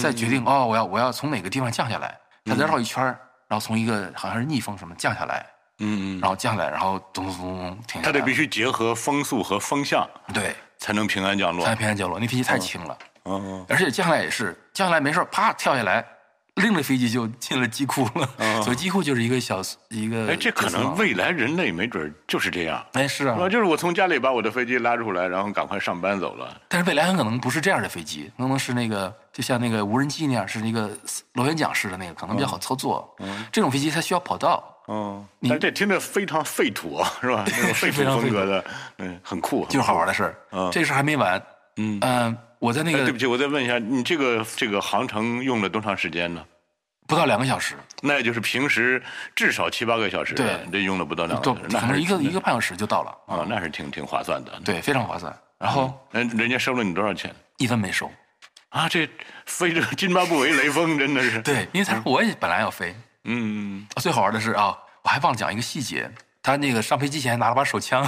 再决定哦，我要我要从哪个地方降下来。他再绕一圈儿，然后从一个好像是逆风什么降下来，嗯嗯，然后降下来，然后咚咚咚咚停下来。他得必须结合风速和风向，对，才能平安降落才能。平安降落。那飞机太轻了。嗯而且降下来也是降下来没事儿啪跳下来，拎着飞机就进了机库了。所以机库就是一个小一个。嗯哎，这可能未来人类没准就是这样。哎是啊啊，，就是我从家里把我的飞机拉出来，然后赶快上班走了。但是未来很可能不是这样的飞机，可能是那个就像那个无人机那样，是那个螺旋桨式的那个，可能比较好操作。这种飞机它需要跑道。嗯，但这听着非常废土啊，是吧？那种废土风格的，嗯，很酷，就是好玩的。事儿。嗯这事儿还没完。嗯嗯，我在那个哎对不起，我再问一下，你这个这个航程用了多长时间呢？不到两个小时，那也就是平时至少七八个小时，对这用了不到两个都小时，那一个一个半小时就到了啊。啊，那是挺挺划算的。对，非常划算。然后嗯，人家收了你多少钱一分没收。啊？这非洲津巴布韦雷锋真的是，对，因为他说我也本来要飞。嗯，最好玩的是啊，我还忘了讲一个细节，他那个上飞机前拿了把手枪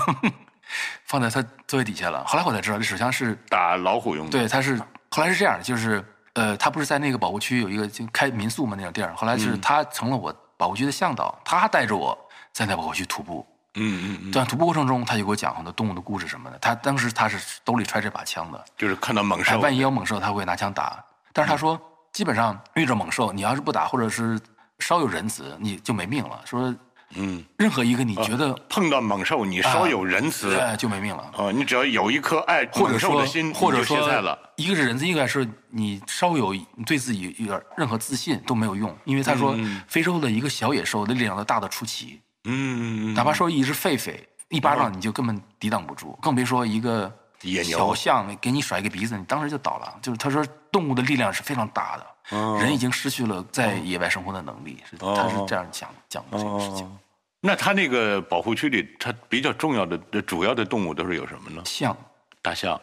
放在他座位底下了。后来我才知道，这手枪是打老虎用的。对，他是后来是这样的，就是呃，他不是在那个保护区有一个就开民宿嘛那种地儿，后来就是他成了我保护区的向导，他带着我在那保护区徒步。嗯嗯嗯，在徒步过程中，他就给我讲很多动物的故事什么的。他当时他是兜里揣这把枪的，就是看到猛哎，兽，万一有猛兽，他会拿枪打。但是他说，基本上遇着猛兽，你要是不打，或者是稍有仁慈，你就没命了。说嗯，任何一个你觉得碰到猛兽，你稍有仁慈，哎就没命了，哦，你只要有一颗爱或者说猛兽的心，或者说了。一个是仁慈，一个是你稍有你对自己有点任何自信都没有用，因为他说非洲的一个小野兽的力量都大的出奇，嗯，嗯哪怕说一只狒狒一巴掌你就根本抵挡不住，更别说一个野牛。小象给你甩一个鼻子，你当时就倒了。就是他说动物的力量是非常大的，哦人已经失去了在野外生活的能力，是他是这样讲讲的这个事情。哦，那他那个保护区里，他比较重要的、主要的动物都是有什么呢？象、大象，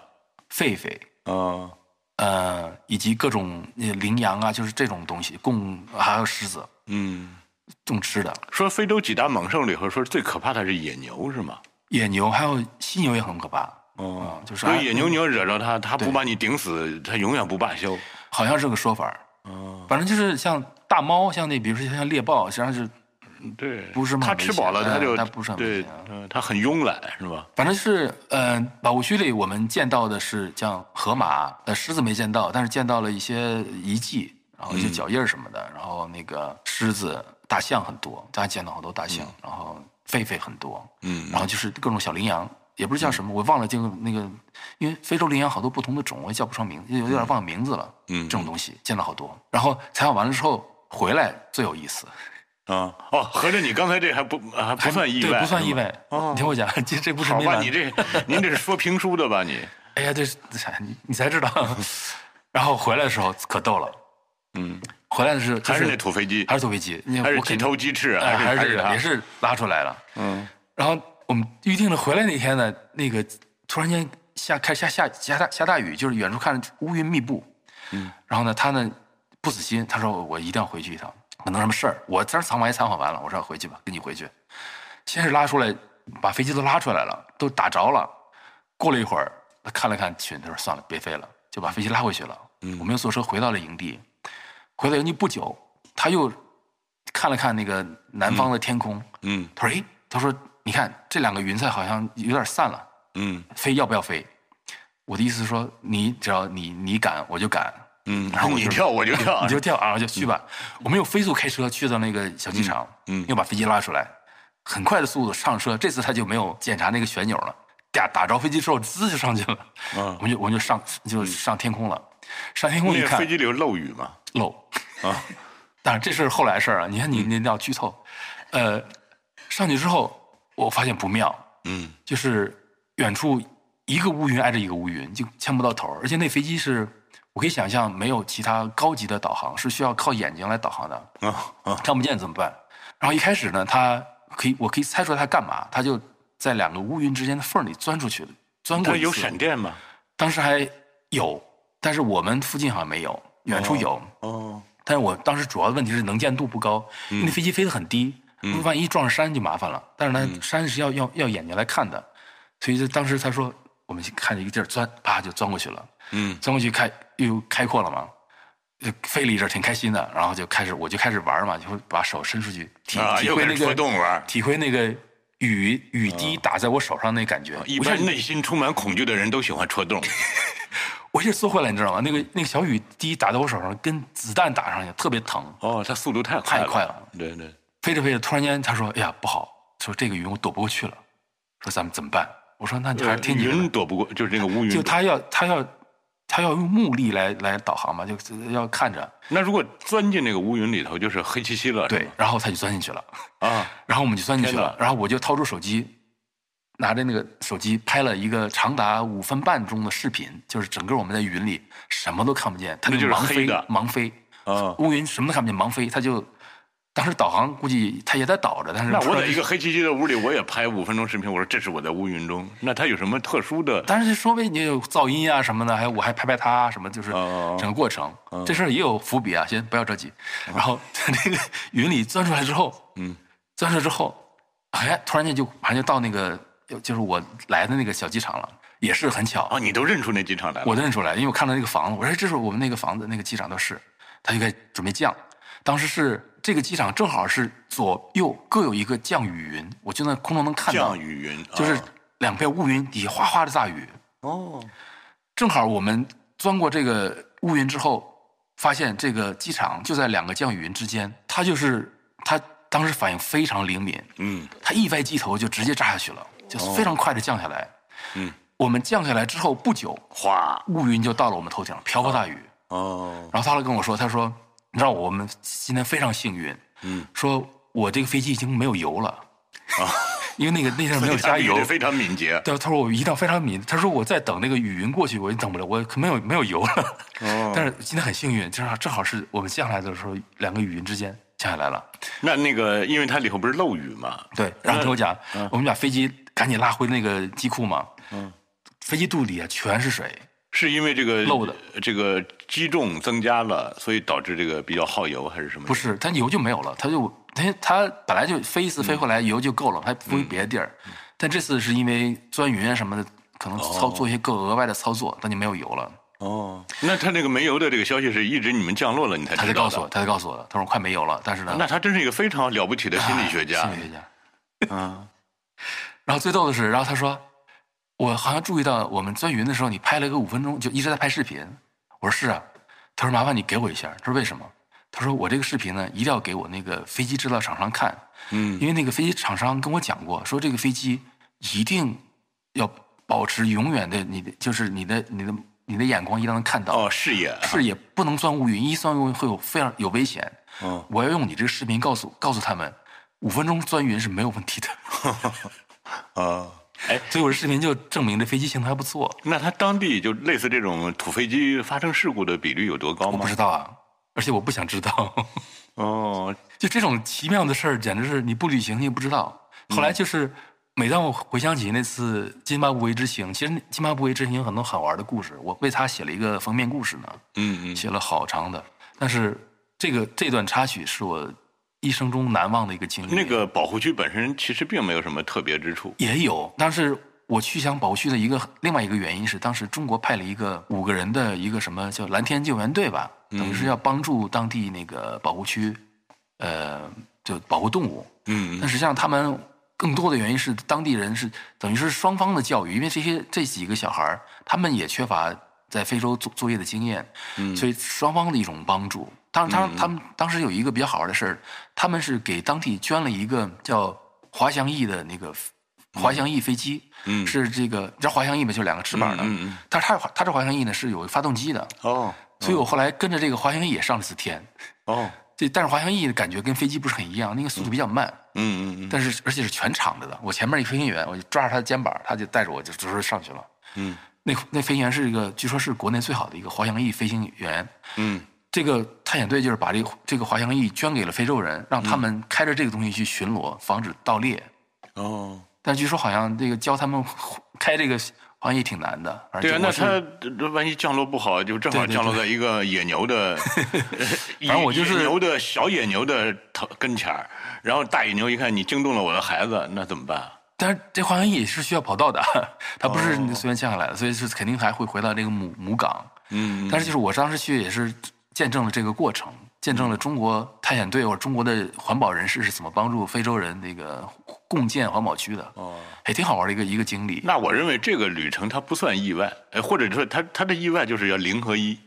狒狒，啊，呃，以及各种呃羚羊啊，就是这种东西，供还有狮子，嗯，种吃的，说非洲几大猛兽里头，说最可怕的是野牛，是吗？野牛还有犀牛也很可怕。哦嗯，就是所以野牛你要惹着它，它不把你顶死，它永远不罢休。好像是个说法儿。哦，反正就是像大猫，像那比如说像猎豹，实际上是对，不是吗它吃饱了，它就嗯它不是很危对它很慵懒，是吧？反正是，呃，保护区里我们见到的是像河马，呃，狮子没见到，但是见到了一些遗迹，然后一些脚印什么的，然后那个狮子、大象很多，大家见到好多大象，然后狒狒很多，嗯然后就是各种小羚羊，也不知道叫什么，我忘了这个那个，因为非洲羚羊好多不同的种，我也叫不上名字，有点忘了名字了。嗯这种东西见到好多，然后采访完了之后回来最有意思，啊，哦，合着你刚才这还不还不算意对，外，不算意。外。哦你听我讲，这这不是好吧，你这您这是说评书的吧？你，哎呀，这是你你才知道。然后回来的时候可逗了，嗯，回来的是还是那土飞机，还是土飞机，你还是几我肯头鸡翅，哎还是也是拉出来了。嗯然后我们预定了回来那天呢，那个突然间下开始下下下大下大雨，就是远处看乌云密布。嗯，然后呢，他呢不死心，他说我一定要回去一趟，可能什么事儿。我当时采访也藏好完了，我说回去吧，跟你回去。先是拉出来，把飞机都拉出来了，都打着了。过了一会儿，他看了看群，他说算了，别飞了，就把飞机拉回去了。嗯我们又坐车回到了营地。回到营地不久，他又看了看那个南方的天空，嗯他说：“哎，他说你看这两个云彩好像有点散了，嗯飞要不要飞？”我的意思是说，你只要你你敢，我就敢，嗯，然后你跳我就跳，你就跳，然后就去吧。我们又飞速开车去到那个小机场，嗯嗯又把飞机拉出来，很快的速度上车。这次他就没有检查那个旋钮了，打打着飞机之后，滋就上去了。嗯我们就我们就上就上天空了，上天空一看飞机里有漏雨吗？漏。啊，当然这是后来事儿啊，你看你你要剧透，呃，上去之后我发现不妙，嗯就是远处一个乌云挨着一个乌云，就牵不到头儿，而且那飞机是我可以想象没有其他高级的导航，是需要靠眼睛来导航的，啊啊看不见怎么办？然后一开始呢，他可以我可以猜出来他干嘛，他就在两个乌云之间的缝里钻出去了，钻过它有闪电吗？当时还有，但是我们附近好像没有，远处有。哦，但是我当时主要的问题是能见度不高，那飞机飞得很低，万一撞上山就麻烦了。但是呢，山是要要要眼睛来看的，所以就当时他说我们看着一个地儿钻，啪就钻过去了。嗯钻过去开又开阔了嘛，就飞了一阵儿挺开心的，然后就开始我就开始玩嘛，就会把手伸出去体、体会那个洞玩。体会那个雨雨滴打在我手上那感觉。一般内心充满恐惧的人都喜欢戳洞。我一缩回来，你知道吗？那个那个小雨滴打在我手上，跟子弹打上去，特别疼。哦，它速度太快太快了。对对，飞着飞着，突然间他说：“哎呀，不好，说这个云我躲不过去了，说咱们怎么办？”我说：“那你还是听你的。云躲不过，就是那个乌云。就他要他要他要用目力来来导航嘛，就要看着。那如果钻进那个乌云里头，就是黑漆漆了。对，然后他就钻进去了，啊，然后我们就钻进去，了。然后我就掏出手机，拿着那个手机拍了一个长达五分半钟的视频，就是整个我们在云里什么都看不见，它那就是盲飞黑的。盲飞，啊。乌云什么都看不见，盲飞，他就当时导航估计他也在导着，但是那我在一个黑漆漆的屋里，我也拍五分钟视频，我说这是我在乌云中，那它有什么特殊的？但是说不定你有噪音啊什么的，还有我还拍拍他啊什么，就是哦整个过程，这事儿也有伏笔啊，先不要着急。然后在那个 云里钻出来之后，嗯，钻出来之后，哎，突然间就马上就到那个就是我来的那个小机场了，也是很巧，哦，你都认出那机场来了？我都认出来，因为我看到那个房子，我说这是我们那个房子，那个机场都是，他就该准备降。当时是这个机场正好是左右各有一个降雨云，我就在空中能看到降，雨云，就是哦两片乌云底下哗哗的大雨。哦，正好我们钻过这个乌云之后，发现这个机场就在两个降雨云之间，他就是他当时反应非常灵敏，嗯他一歪机头就直接炸下去了，就非常快的降下来。嗯，我们降下来之后不久，哗，乌云就到了我们头顶，瓢泼大雨。哦，然后他来跟我说，他说：“你知道我们今天非常幸运，嗯，说我这个飞机已经没有油了，啊，因为那个那天没有加油。非常敏捷。对，他说我一定非常敏，他说我在等那个雨云过去，我也等不了，我可没有没有油了。哦。但是今天很幸运，正好正好是我们降下来的时候，两个雨云之间降下来了。那那个，因为它里头不是漏雨嘛？对，然后听我讲，我们把飞机赶紧拉回那个机库嘛，嗯，飞机肚里啊全是水，是因为这个漏的。这个机重增加了，所以导致这个比较耗油，还是什么？不是，它油就没有了，它就它它本来就飞一次飞回嗯来油就够了，还飞别的地儿，但这次是因为钻云啊什么的，可能操作一些更额外的操作，那就没有油了。哦，那他那个没油的这个消息是一直你们降落了你才知道的？他才告诉我，他才告诉我的，他说快没油了，但是呢，那他真是一个非常了不起的心理学家心。理学家。嗯，然后最逗的是，然后他说，我好像注意到我们钻云的时候，你拍了个五分钟，就一直在拍视频。我说是啊，他说麻烦你给我一下。他说为什么？他说我这个视频呢，一定要给我那个飞机制造厂商看，嗯因为那个飞机厂商跟我讲过，说这个飞机一定要保持永远的你的，就是你的你的你的眼光一定能看到，哦，视野啊，视野不能钻乌云，一钻乌云会有非常有危险。嗯我要用你这个视频告诉告诉他们，五分钟钻云是没有问题的。啊。哎，所以我的视频就证明这飞机性能还不错。那它当地就类似这种土飞机发生事故的比率有多高吗？我不知道啊，而且我不想知道。哦，就这种奇妙的事儿，简直是你不旅行你也不知道。后来就是，每当我回想起那次津巴布韦之行，其实津巴布韦之行有很多好玩的故事，我为他写了一个封面故事呢，嗯嗯，写了好长的。但是这个这段插曲是我一生中难忘的一个经历。那个保护区本身其实并没有什么特别之处。也有，但是我去想保护区的一个另外一个原因是，当时中国派了一个五个人的一个什么叫蓝天救援队吧，等于是要帮助当地那个保护区，呃，就保护动物。嗯但实际上他们更多的原因是当地人是等于是双方的教育，因为这些这几个小孩儿他们也缺乏在非洲做作业的经验，嗯所以双方的一种帮助。当时，他们他们当时有一个比较好玩的事儿，他们是给当地捐了一个叫滑翔翼的那个滑翔翼飞机，嗯是这个你知道滑翔翼吗？就是两个翅膀的，嗯嗯嗯但是它它这滑翔翼呢是有发动机的，哦所以我后来跟着这个滑翔翼也上了次天。哦，这但是滑翔翼的感觉跟飞机不是很一样，那个速度比较慢。嗯嗯嗯但是而且是全敞着的。我前面一飞行员，我就抓着他的肩膀，他就带着我就直接上去了。嗯那那飞行员是一个，据说是国内最好的一个滑翔翼飞行员。嗯这个探险队就是把这个这个滑翔翼捐给了非洲人，让他们开着这个东西去巡逻，防止盗猎。哦，但据说好像这个教他们开这个滑翔翼挺难的。对啊，那他这万一降落不好，就正好降落在一个野牛的，反正我就是野牛的小野牛的头跟前儿，然后大野牛一看你惊动了我的孩子，那怎么办？但是这滑翔翼是需要跑道的，它不是随便降下来的，所以是肯定还会回到这个母母港。嗯但是就是我当时去也是见证了这个过程，见证了中国探险队或者中国的环保人士是怎么帮助非洲人那个共建环保区的，哦，也挺好玩的一个一个经历。那我认为这个旅程它不算意外，哎，或者说它它的意外就是要零和一，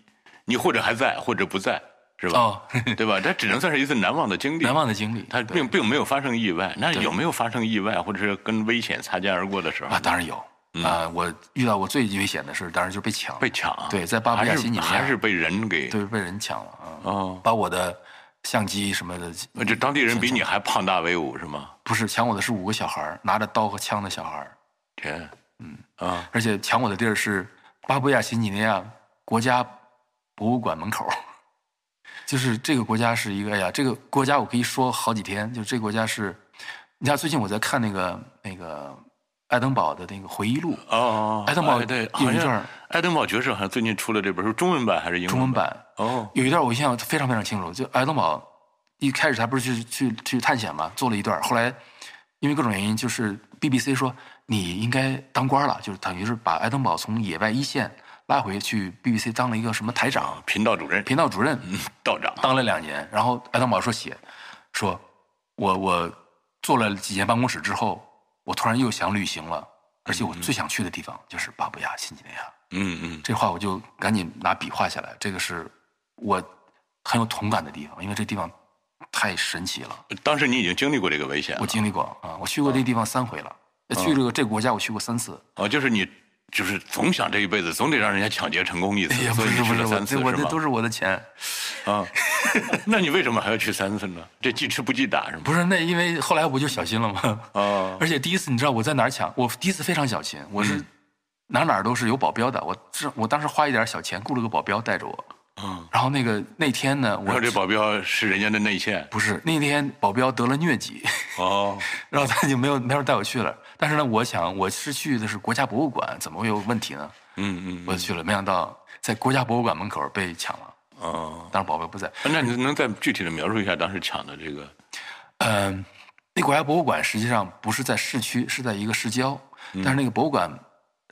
你或者还在，或者不在，是吧？哦，对吧？它只能算是一次难忘的经历，难忘的经历，它并并没有发生意外。那有没有发生意外，或者是跟危险擦肩而过的时候？啊，当然有啊、我遇到过最危险的事，当然就是被抢，被抢。啊，对在巴布亚新几内亚还是被人给对被人抢了啊，哦，把我的相机什么的，呃这当地人比你还胖大威武是吗？不是抢我的是五个小孩拿着刀和枪的小孩儿。天，嗯。啊，而且抢我的地儿是巴布亚新几内亚国家博物馆门口。就是这个国家是一个，哎呀，这个国家我可以说好几天。就是这个国家是，你看最近我在看那个那个爱登堡的那个回忆录，哦，爱登堡哎对，有好像一段爱登堡爵士好像最近出了这本书，中文版还是英中文版，哦，有一段我印象非常非常清楚，就爱登堡一开始他不是去去去探险嘛，做了一段，后来因为各种原因，就是 BBC 说你应该当官了，就是等于是把爱登堡从野外一线拉回去 BBC 当了一个什么台长、频道主任、频道主任，道长，当了两年。然后爱登堡说写，说我我做了几年办公室之后，我突然又想旅行了，而且我最想去的地方就是巴布亚新几内亚。嗯嗯，这话我就赶紧拿笔画下来，这个是我很有同感的地方，因为这地方太神奇了。当时你已经经历过这个危险了，我经历过啊，我去过这地方三回了，去这个这个国家我去过三次。哦，就是你就是总想这一辈子总得让人家抢劫成功一次，所以你去了是不是，我这三次是吗？我这都是我的钱，啊，那你为什么还要去三次呢？这记吃不记打是吗？不是那因为后来我就小心了吗？啊，而且第一次你知道我在哪儿抢？我第一次非常小心，我是哪哪儿都是有保镖的。我这我当时花一点小钱雇了个保镖带着我。嗯，然后那个那天呢，我说这保镖是人家的内线，不是那天保镖得了疟疾，哦，然后他就没有没法带我去了。但是呢，我想我是去的是国家博物馆，怎么会有问题呢？嗯嗯，我就去了，没想到在国家博物馆门口被抢了，哦，当时保镖不在。那你能再具体的描述一下当时抢的这个？嗯，那国家博物馆实际上不是在市区，是在一个市郊，但是那个博物馆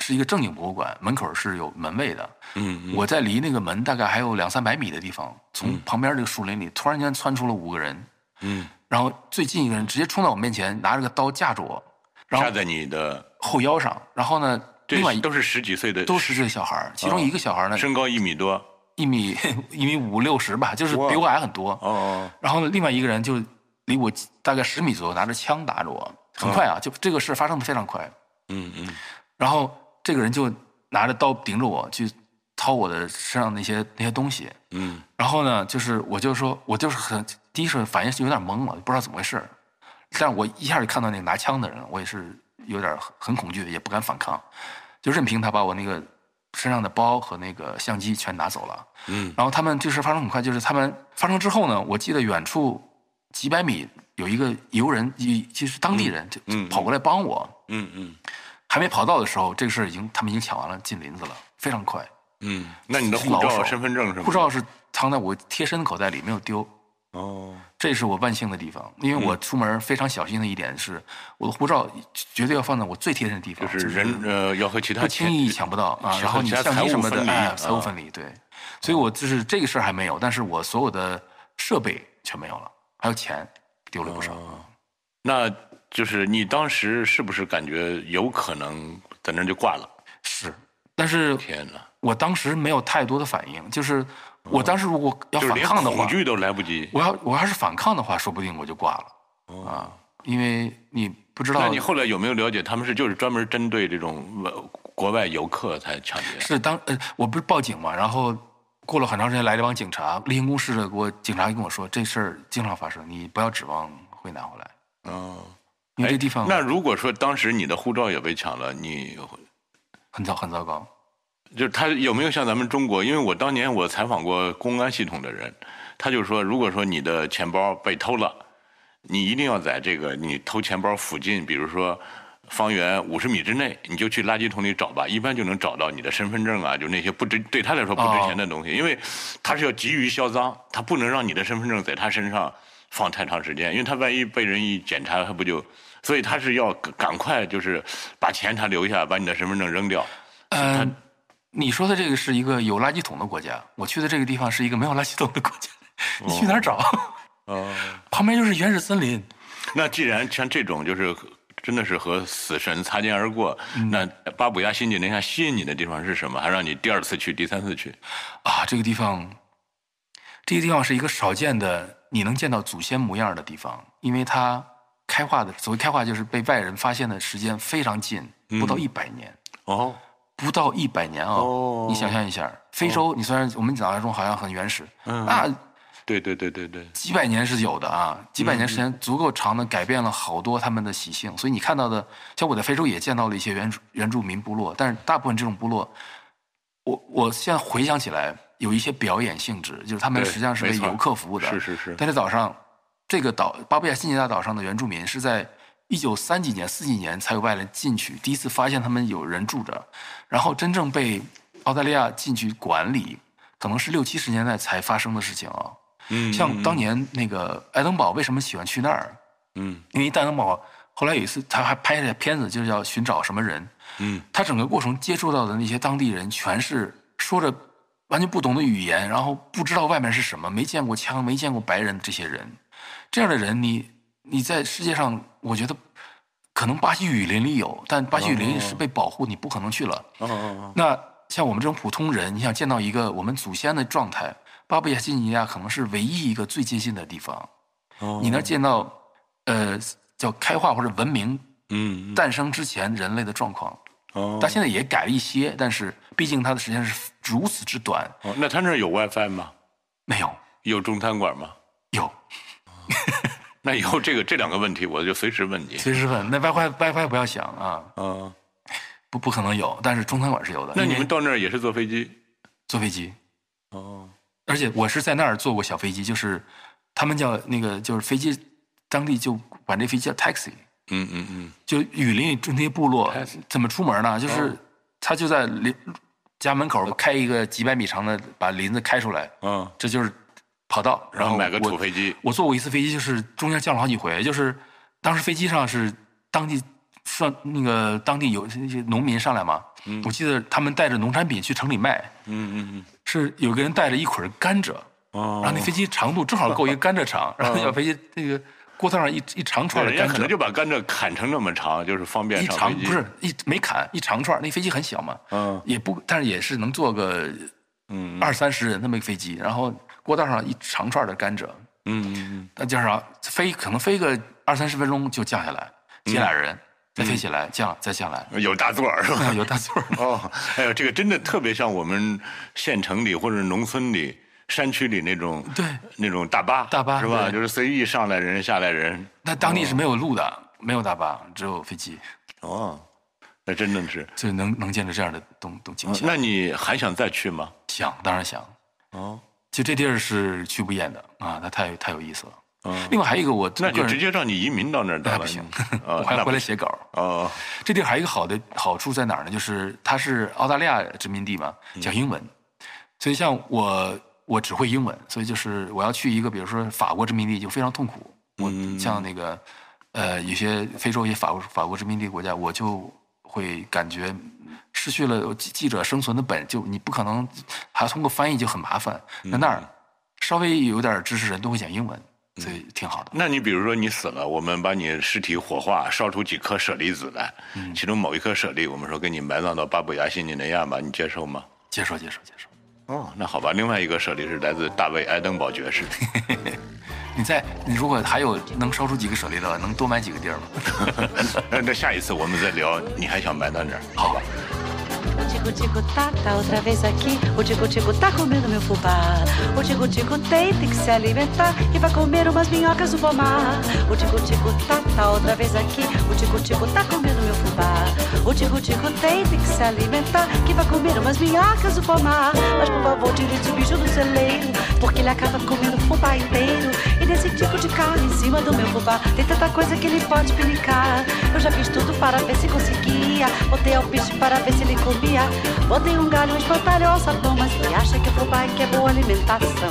是一个正经博物馆，门口是有门卫的。嗯嗯，我在离那个门大概还有两三百米的地方，从旁边这个树林里突然间窜出了五个人，嗯，然后最近一个人直接冲到我面前，拿着个刀架着我，然后架在你的，后腰上，然后呢，另外一都是十几岁的，都十岁小孩儿，其中一个小孩呢身高一米多，一米 一米五六十吧，就是比我矮很多。哦，然后呢，另外一个人就离我大概十米左右，拿着枪打着我，很快啊，就这个事发生的非常快。嗯嗯然后这个人就拿着刀顶着我去掏我的身上那些那些东西。嗯然后呢，就是我就说，我就是很第一是反应是有点懵了，不知道怎么回事但是我一下就看到那个拿枪的人，我也是有点很很恐惧，也不敢反抗，就任凭他把我那个身上的包和那个相机全拿走了。嗯然后他们这事发生很快，就是他们发生之后呢，我记得远处几百米有一个游人，一就是当地人，就跑过来帮我。嗯嗯还没跑到的时候，这个事儿已经他们已经抢完了，进林子了，非常快。嗯，那你的护照、身份证是吗？护照是藏在我贴身口袋里，没有丢。哦，这是我万幸的地方，因为我出门非常小心的一点是，我的护照绝对要放在我最贴身的地方，就是人呃要和其他不轻易抢不到啊。然后你相机什么的，财务分离，对。所以我就是这个事儿还没有，但是我所有的设备全没有了，还有钱丢了不少。那就是你当时是不是感觉有可能在那就挂了？是，但是天哪！我当时没有太多的反应，就是我当时如果要反抗的话恐，惧都来不及。我要我要是反抗的话，说不定我就挂了啊，因为你不知道那你后来有没有了解，他们是就是专门针对这种呃国外游客才抢劫？是当呃，我不是报警嘛，然后过了很长时间来了一帮警察，例行公事的给我警察跟我说，这事儿经常发生，你不要指望会拿回来，嗯，因为这地方那如果说当时你的护照也被抢了，你很糟很糟糕。就是他有没有像咱们中国？因为我当年我采访过公安系统的人，他就说，如果说你的钱包被偷了，你一定要在这个你偷钱包附近，比如说方圆五十米之内，你就去垃圾桶里找吧，一般就能找到你的身份证啊，就那些不值对他来说不值钱的东西，因为他是要急于销赃，他不能让你的身份证在他身上放太长时间，因为他万一被人一检查，他不就，所以他是要赶赶快就是把钱他留下，把你的身份证扔掉。嗯、你说的这个是一个有垃圾桶的国家，我去的这个地方是一个没有垃圾桶的国家，你去哪儿找？哦。旁边就是原始森林。那既然像这种就是真的是和死神擦肩而过，那巴布亚新几内亚吸引你的地方是什么？还让你第二次去、第三次去？啊，这个地方，这个地方是一个少见的你能见到祖先模样的地方，因为它开化的所谓开化就是被外人发现的时间非常近，不到一百年，哦，不到一百年啊、哦。你想象一下，非洲，你虽然我们讲当中好像很原始，嗯。那对对对对对，几百年是有的啊，几百年时间足够长的改变了好多他们的习性，所以你看到的，像我在非洲也见到了一些原住原住民部落，但是大部分这种部落，我我现在回想起来，有一些表演性质，就是他们实际上是为游客服务的。是是是但是岛上这个岛巴布亚新几内亚岛上的原住民是在一九三几年、四几年才有外人进去，第一次发现他们有人住着，然后真正被澳大利亚进去管理，可能是六七十年代才发生的事情啊。嗯像当年那个爱登堡为什么喜欢去那儿？嗯因为爱登堡后来有一次他还拍了片子，就是要寻找什么人。嗯他整个过程接触到的那些当地人，全是说着完全不懂的语言，然后不知道外面是什么，没见过枪，没见过白人，这些人，这样的人你，你在世界上，我觉得可能巴西雨林里有，但巴西雨林是被保护，你不可能去了。那像我们这种普通人，你想见到一个我们祖先的状态，巴布亚新几内亚可能是唯一一个最接近的地方。哦，你能见到，呃，叫开化或者文明嗯嗯诞生之前人类的状况。哦它现在也改了一些，但是毕竟它的时间是如此之短，哦，那他那儿有 WiFi 吗？没有有中餐馆吗？有 那以后这个这两个问题，我就随时问你。随时问。那 WiFi WiFi 不要想啊，嗯，不不可能有，但是中餐馆是有的。那你们到那儿也是坐飞机？坐飞机，哦，而且我是在那儿坐过小飞机，就是他们叫那个就是飞机，当地就管这飞机叫 taxi，嗯嗯嗯，就雨林里住那些部落怎么出门呢？就是哦他就在林家门口开一个几百米长的，把林子开出来，嗯，这就是跑道，然后买个土飞机。我坐过一次飞机，就是中间降了好几回，就是当时飞机上是当地上那个当地有那些农民上来嘛，我记得他们带着农产品去城里卖，嗯嗯是有个人带着一捆甘蔗，嗯，哦。然后那飞机长度正好够一个甘蔗长，然后那飞机那个锅头上一一长串的甘人家可能，就把甘蔗砍成那么长，就是方便一上。长不是一没砍一长串，那飞机很小嘛，嗯。也不但是也是能坐个嗯。二三十人那么一个飞机，然后锅道上一长串的甘蔗，嗯嗯那就是啊飞可能飞个二三十分钟就降下来，接俩人再飞起来降再下来，嗯，有大座儿是吧？有大座儿。哦，哎呦，这个真的特别像我们县城里或者农村里、山区里那种对那种大巴，大巴是吧？就是随意上来人下来人。那当地是没有路的，没有大巴，只有飞机，哦，那真的是。就能能见着这样的东东景象。那你还想再去吗？想当然想，哦，就这地儿是去不厌的啊，那太太有意思了。嗯，另外还有一个我那就直接让你移民到那儿。那不行，哦我还回来写稿。哦，这地儿还有一个好的好处在哪儿呢？就是它是澳大利亚殖民地嘛，讲英文，所以像我我只会英文，所以就是我要去一个比如说法国殖民地就非常痛苦。我像那个呃有些非洲一些法国法国殖民地国家，我就会感觉失去了记记者生存的本，就你不可能还要通过翻译就很麻烦。那那儿稍微有点知识人都会讲英文，所以挺好的。那你比如说你死了，我们把你尸体火化，烧出几颗舍利子来，嗯其中某一颗舍利，我们说给你埋葬到巴布亚新几内亚吧，你接受吗？接受接受接受。哦，那好吧。另外一个舍利是来自大卫·爱登堡爵士。你在你如果还有能烧出几个舍利的，能多买几个地儿吗？那那下一次我们再聊，你还想埋到哪儿？好，O tico tico tá, tá outra vez aqui. O tico tico tá comendo meu fubá. O tico tico tem, tem que se alimentar. E vai comer umas minhocas no pomar. O tico tico tá, tá outra vez aqui. O tico tico tá comendo meu fubá. O tico tico tem, tem que se alimentar. Que vai comer umas minhocas no pomar. Mas por favor, tire esse bicho do celeiro. Porque ele acaba comendo fubá inteiro. E nesse tico de carne em cima do meu fubá. Tem tanta coisa que ele pode pinicar. Eu já fiz tudo para ver se conseguia. Botei alpiste para ver se ele comia. Botei um galho, um espantalho, um sapão. Mas ele acha que é fubá e que é boa alimentação.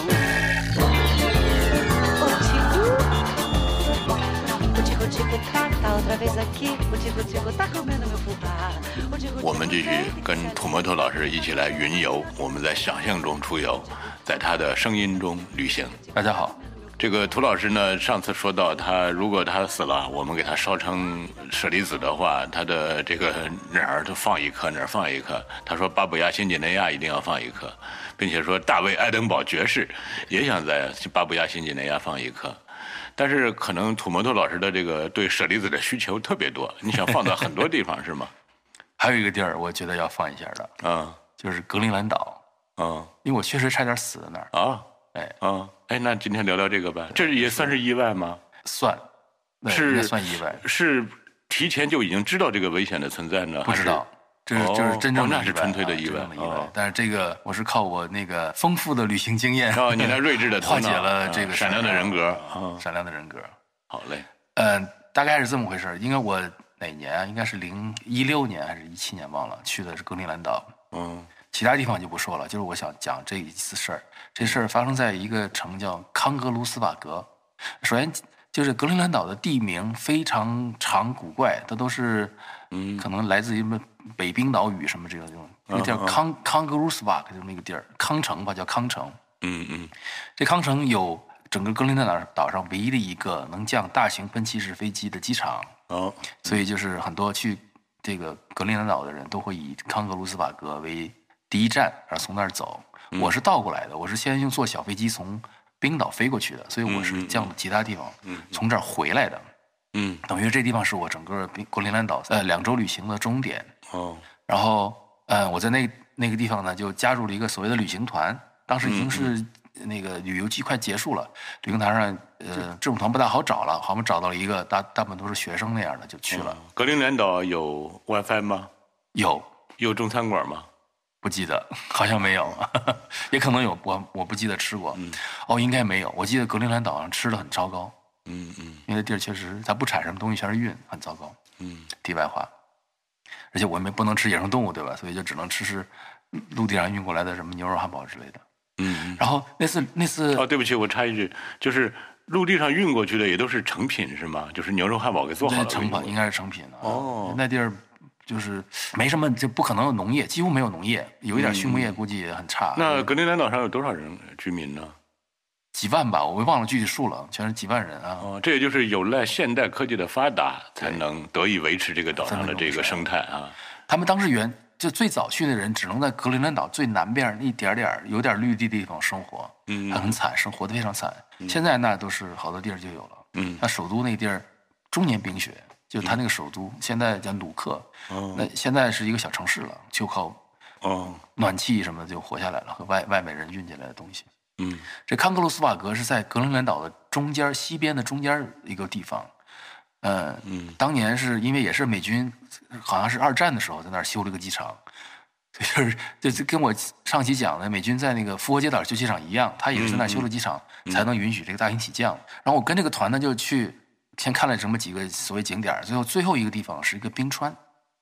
O tico, o tico, tico, tá, tá outra vez aqui. O tico, tico, tá comendo meu fubá. O tico, 我们继续跟土摩托老师一起来云游，我们在想象中出游，在他的声音中旅行。大家好， 这个涂老师呢，上次说到他如果他死了，我们给他烧成舍利子的话，他的这个哪儿都放一颗，哪儿放一颗。他说巴布亚新几内亚一定要放一颗，并且说大卫·爱登堡爵士也想在巴布亚新几内亚放一颗。但是可能土摩托老师的这个对舍利子的需求特别多，你想放到很多地方是吗？还有一个地儿，我觉得要放一下的，嗯就是格陵兰岛，嗯因为我确实差点死在那儿。啊哎，啊哎，那今天聊聊这个吧，这也算是意外吗？算，是算意外，是提前就已经知道这个危险的存在呢？不知道。这是就是真正的哦那是纯粹的啊意外。但是这个我是靠我那个丰富的旅行经验，哦，你那睿智的 化解了这个啊闪亮的人格啊闪亮的人格。好嘞，嗯，大概是这么回事儿。应该我哪年啊？应该是零一六年还是一七年忘了，去的是格陵兰岛。嗯其他地方就不说了，就是我想讲这一次事儿。这事儿发生在一个城叫康格鲁斯瓦格。首先就是格陵兰岛的地名非常长古怪，它都是嗯可能来自于什么北冰岛语什么这种这种。那个叫康康格鲁斯瓦克，就那个地儿，康城吧，叫康城。嗯嗯这康城有整个格陵兰岛岛上唯一的一个能降大型喷气式飞机的机场。哦所以就是很多去这个格陵兰岛的人都会以康格鲁斯瓦格为第一站，然后从那儿走。我是倒过来的，我是先用坐小飞机从冰岛飞过去的，所以我是降到其他地方，从这儿回来的。嗯等于这地方是我整个冰格陵兰岛呃两周旅行的终点。哦然后，呃，我在那那个地方呢，就加入了一个所谓的旅行团。当时已经是那个旅游季快结束了，旅行团上，呃，这种团不大好找了，好，我们找到了一个大大部分都是学生那样的，就去了。格陵兰岛有 WiFi 吗？有有中餐馆吗？不记得，好像没有，也可能有，我我不记得吃过。哦，应该没有。我记得格陵兰岛上吃的很糟糕，嗯嗯因为那地儿确实它不产什么东西，全是运，很糟糕。嗯题外话，而且我们不能吃野生动物，对吧？所以就只能吃吃陆地上运过来的什么牛肉汉堡之类的。嗯然后那次那次哦，对不起，我插一句，就是陆地上运过去的也都是成品是吗？就是牛肉汉堡给做好了那成品应该是成品的。哦那地儿就是没什么，就不可能有农业，几乎没有农业，有一点畜牧业估计也很差。那格陵兰岛上有多少人居民呢？几万吧，我忘了具体数了，全是几万人啊。哦，这也就是有赖现代科技的发达，才能得以维持这个岛上的这个生态啊。他们当时原就最早去的人，只能在格陵兰岛最南边一点点儿有点绿地的地方生活，嗯很惨，生活的非常惨。现在那都是好多地儿就有了，嗯那首都那地儿，终年冰雪，就是它那个首都，现在叫努克，哦。那现在是一个小城市了，就靠哦。暖气什么的就活下来了，和外外面人运进来的东西。嗯。这康格鲁斯瓦格是在格陵兰岛的中间西边的中间一个地方，呃，嗯。当年是因为也是美军，好像是二战的时候在那儿修了个机场，就是就就跟我上期讲的美军在那个复活节岛修机场一样，他也是在那儿修了机场，才能允许这个大型起降。然后我跟这个团呢就去先看了这么几个所谓景点，最后最后一个地方是一个冰川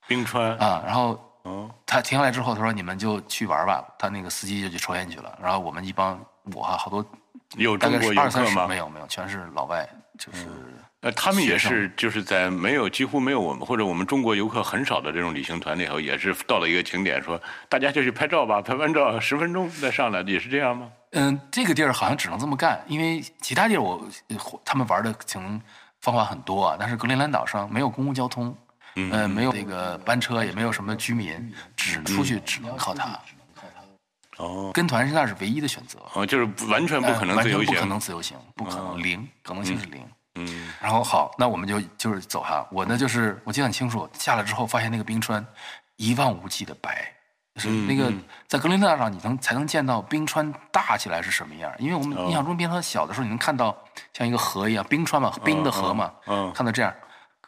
冰川啊，然后哦他停下来之后，他说你们就去玩吧，他那个司机就去抽烟去了，然后我们一帮我哈好多有中国二游客吗三十没？有没有，全是老外，就是呃，他们也是就是在没有几乎没有我们或者我们中国游客很少的这种旅行团里头，也是到了一个景点，说大家就去拍照吧，拍完照十分钟再上来，也是这样吗？嗯，这个地儿好像只能这么干，因为其他地儿我呃他们玩的可能方法很多啊，但是格陵兰岛上没有公共交通，嗯、没有那个班车，也没有什么居民，只出去只能靠它。哦。跟团是那是唯一的选择，哦，就是完全不可能自由行，呃完全不可能自由行，不可能零，可能性是零。嗯。然后好，那我们就就是走哈。我呢就是我记得很清楚，下来之后发现那个冰川一望无际的白，就是那个在格陵兰岛上你能才能见到冰川大起来是什么样。因为我们印象中冰川小的时候，你能看到像一个河一样冰川嘛，冰的河嘛，嗯嗯看到这样。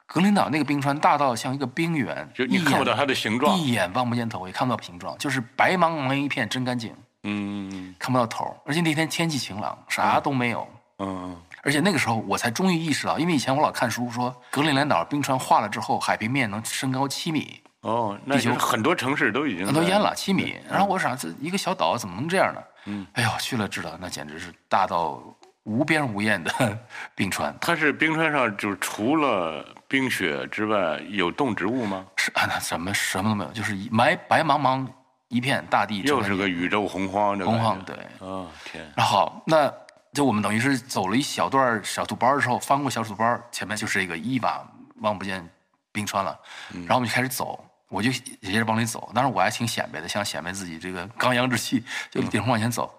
格陵岛那个冰川大到像一个冰原，就你看不到它的形状一眼望不见头，也看不到形状，就是白茫茫一片，真干净，嗯看不到头。而且那天天气晴朗，啥都没有。嗯而且那个时候我才终于意识到，因为以前我老看书说格陵兰岛冰川化了之后，海平面能升高七米，哦，那就是很多城市都已经那都淹了七米。然后我想，这一个小岛怎么能这样呢？嗯，哎呦，去了知道，那简直是大到无边无沿的 冰川。它是冰川上，就是除了冰雪之外，有动植物吗？是啊，那什么什么都没有，就是一白白茫茫一片大地，又是个宇宙洪荒，这洪荒。对，哦天，然后好，那就我们等于是走了一小段小土包之后，翻过小土包，前面就是一个一把望不见冰川了。然后我们就开始走，我就也是往里走。当然我还挺显摆的，想显摆自己这个刚阳之气，就顶着往前走。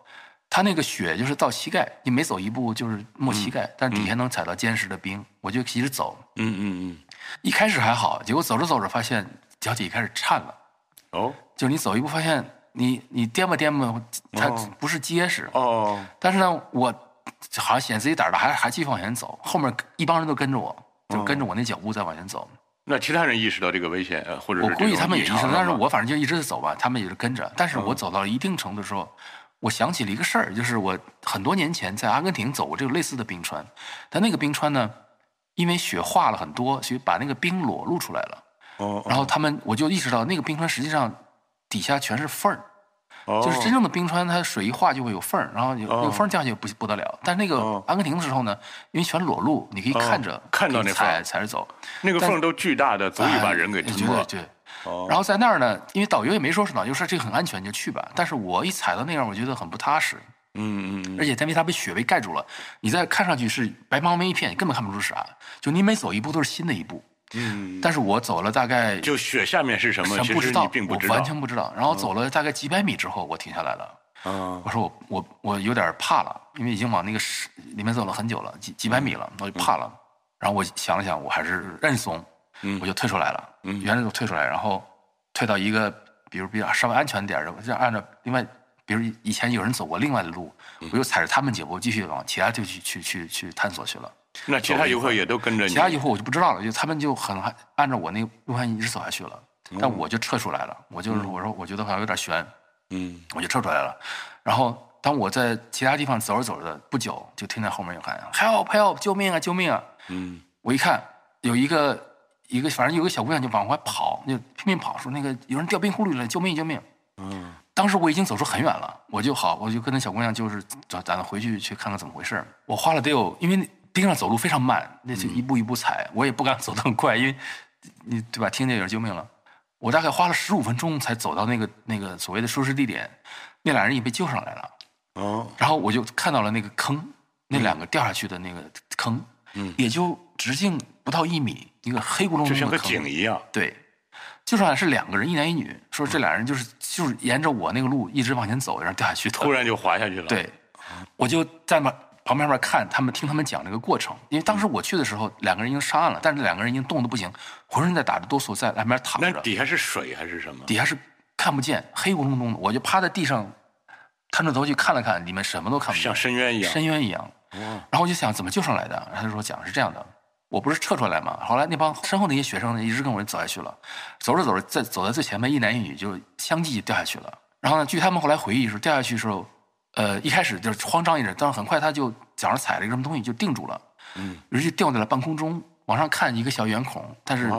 他那个雪就是到膝盖，你每走一步就是没膝盖，但底下能踩到坚实的冰。我就一直走，嗯嗯嗯一开始还好，结果走着走着发现脚底开始颤了，嗯，哦就是你走一步发现你你颠吧颠吧，它哦不是结实。哦，但是呢，我好像显自己胆儿大，还还继续往前走，后面一帮人都跟着我，就跟着我那脚步在往前走。那其他人意识到这个危险，呃或者是我估计他们也意识到，但是我反正就一直在走吧，他们也是跟着。但是我走到了一定程度的时候，我想起了一个事儿，就是我很多年前在阿根廷走过这个类似的冰川，但那个冰川呢，因为雪化了很多，所以把那个冰裸露出来了。哦，然后他们我就意识到，那个冰川实际上底下全是缝儿，哦就是真正的冰川，它水一化就会有缝儿，然后有哦有缝儿掉下去不不得了。但那个哦阿根廷的时候呢，因为全裸露，你可以看着哦看到那踩踩着走。那个缝都巨大的，足以把人给吞没。哎对然后在那儿呢，因为导游也没说是导游说这个很安全，你就去吧。但是我一踩到那样，我觉得很不踏实，嗯嗯嗯，而且因为它被雪被盖住了，你再看上去是白茫茫一片，你根本看不出啥。就你每走一步都是新的一步。嗯，但是我走了大概就雪下面是什么，不知道，并不知道。我完全不知道。然后走了大概几百米之后，我停下来了。嗯我说我我我有点怕了，因为已经往那个石里面走了很久了，几几百米了，我就怕了。然后我想了想，我还是认怂，嗯我就退出来了。嗯原来就退出来，然后退到一个比如比较稍微安全点儿的，就按照另外，比如以前有人走过另外的路，嗯我就踩着他们脚步继续往其他地区去去去探索去了。那其他游客也都跟着你。其他游客我就不知道了，就他们就很按照我那个路线一直走下去了，但我就撤出来了。我就是我说我觉得好像有点悬，嗯我就撤出来了。然后当我在其他地方走着走着，不久就听见后面有喊 “help help”，救命啊救命啊！嗯我一看有一个一个反正有个小姑娘就往外跑，就拼命跑，说那个有人掉冰窟窿里了，救命救命！嗯当时我已经走出很远了，我就好，我就跟那小姑娘就是咱咱回去去看看怎么回事我花了得有，因为冰上走路非常慢，那就一步一步踩，我也不敢走得很快，因为你对吧？听见有人救命了，我大概花了十五分钟才走到那个那个所谓的舒适地点，那俩人也被救上来了，哦然后我就看到了那个坑，那两个掉下去的那个坑，嗯也就直径不到一米，一个黑咕隆就像个咚的，井一样。对，就算是两个人，一男一女，说这俩人就是就是沿着我那个路一直往前走，然后掉下去。突然就滑下去了。，对，我就在那旁边边看他们，听他们讲这个过程。因为当时我去的时候，两个人已经上岸了，但是两个人已经冻得不行，浑身在打着哆嗦，在岸边躺着，那底下是水还是什么？底下是看不见，黑咕隆咚的。我就趴在地上，探着头去看了看，里面什么都看不见，像深渊一样。深渊一样。哇然后我就想怎么救上来的，他就说讲是这样的，我不是撤出来嘛，后来那帮身后那些学生呢一直跟我走下去了，走着走着在走在最前面，一男一女就相继掉下去了。然后呢，据他们后来回忆说，掉下去的时候，呃，一开始就是慌张一点，但是很快他就脚上踩了一个什么东西就定住了，嗯，于是就掉在了半空中，往上看一个小圆孔，但是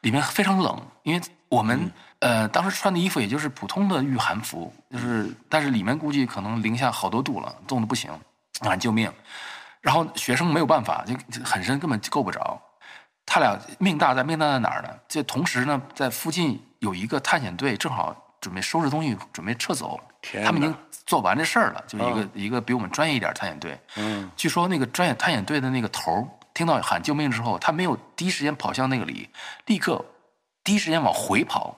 里面非常冷，因为我们、嗯呃当时穿的衣服也就是普通的御寒服，就是但是里面估计可能零下好多度了，冻得不行，喊救命！然后学生没有办法，就就很深，根本够不着。他俩命大在命大在哪儿呢？这同时呢，在附近有一个探险队，正好准备收拾东西，准备撤走。他们已经哪做完这事儿了，就一个、嗯一个比我们专业一点儿探险队。嗯。据说那个专业探险队的那个头儿听到喊救命之后，他没有第一时间跑向那个里，立刻第一时间往回跑，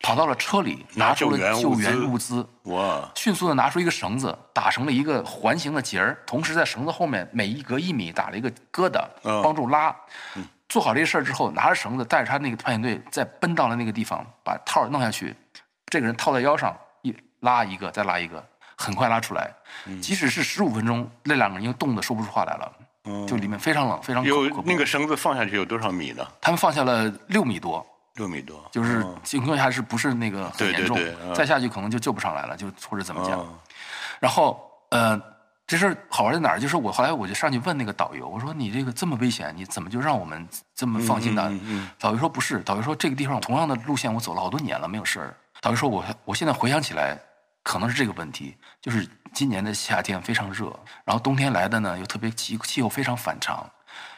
跑到了车里，拿拿出了救援物资，哇。迅速的拿出一个绳子，打成了一个环形的结儿，同时在绳子后面每一隔一米打了一个疙瘩，嗯。帮助拉。做好这个事儿之后，拿着绳子带着他那个探险队，再奔到了那个地方，把套儿弄下去，这个人套在腰上，一拉一个，再拉一个，很快拉出来。嗯即使是十五分钟，那两个人已经冻得说不出话来了，就里面非常冷，非常有那个绳子放下去有多少米呢？他们放下了六米多，六米多。就是嗯情况下是不是那个很严重对嗯，再下去可能就救不上来了，就或者怎么讲。哦然后呃，这事儿好玩在哪儿？就是我后来我就上去问那个导游，我说你这个这么危险，你怎么就让我们这么放心的？嗯嗯嗯导游说不是，导游说这个地方同样的路线我走了好多年了，没有事儿。导游说我我现在回想起来，可能是这个问题，就是今年的夏天非常热，然后冬天来的呢又特别气气候非常反常，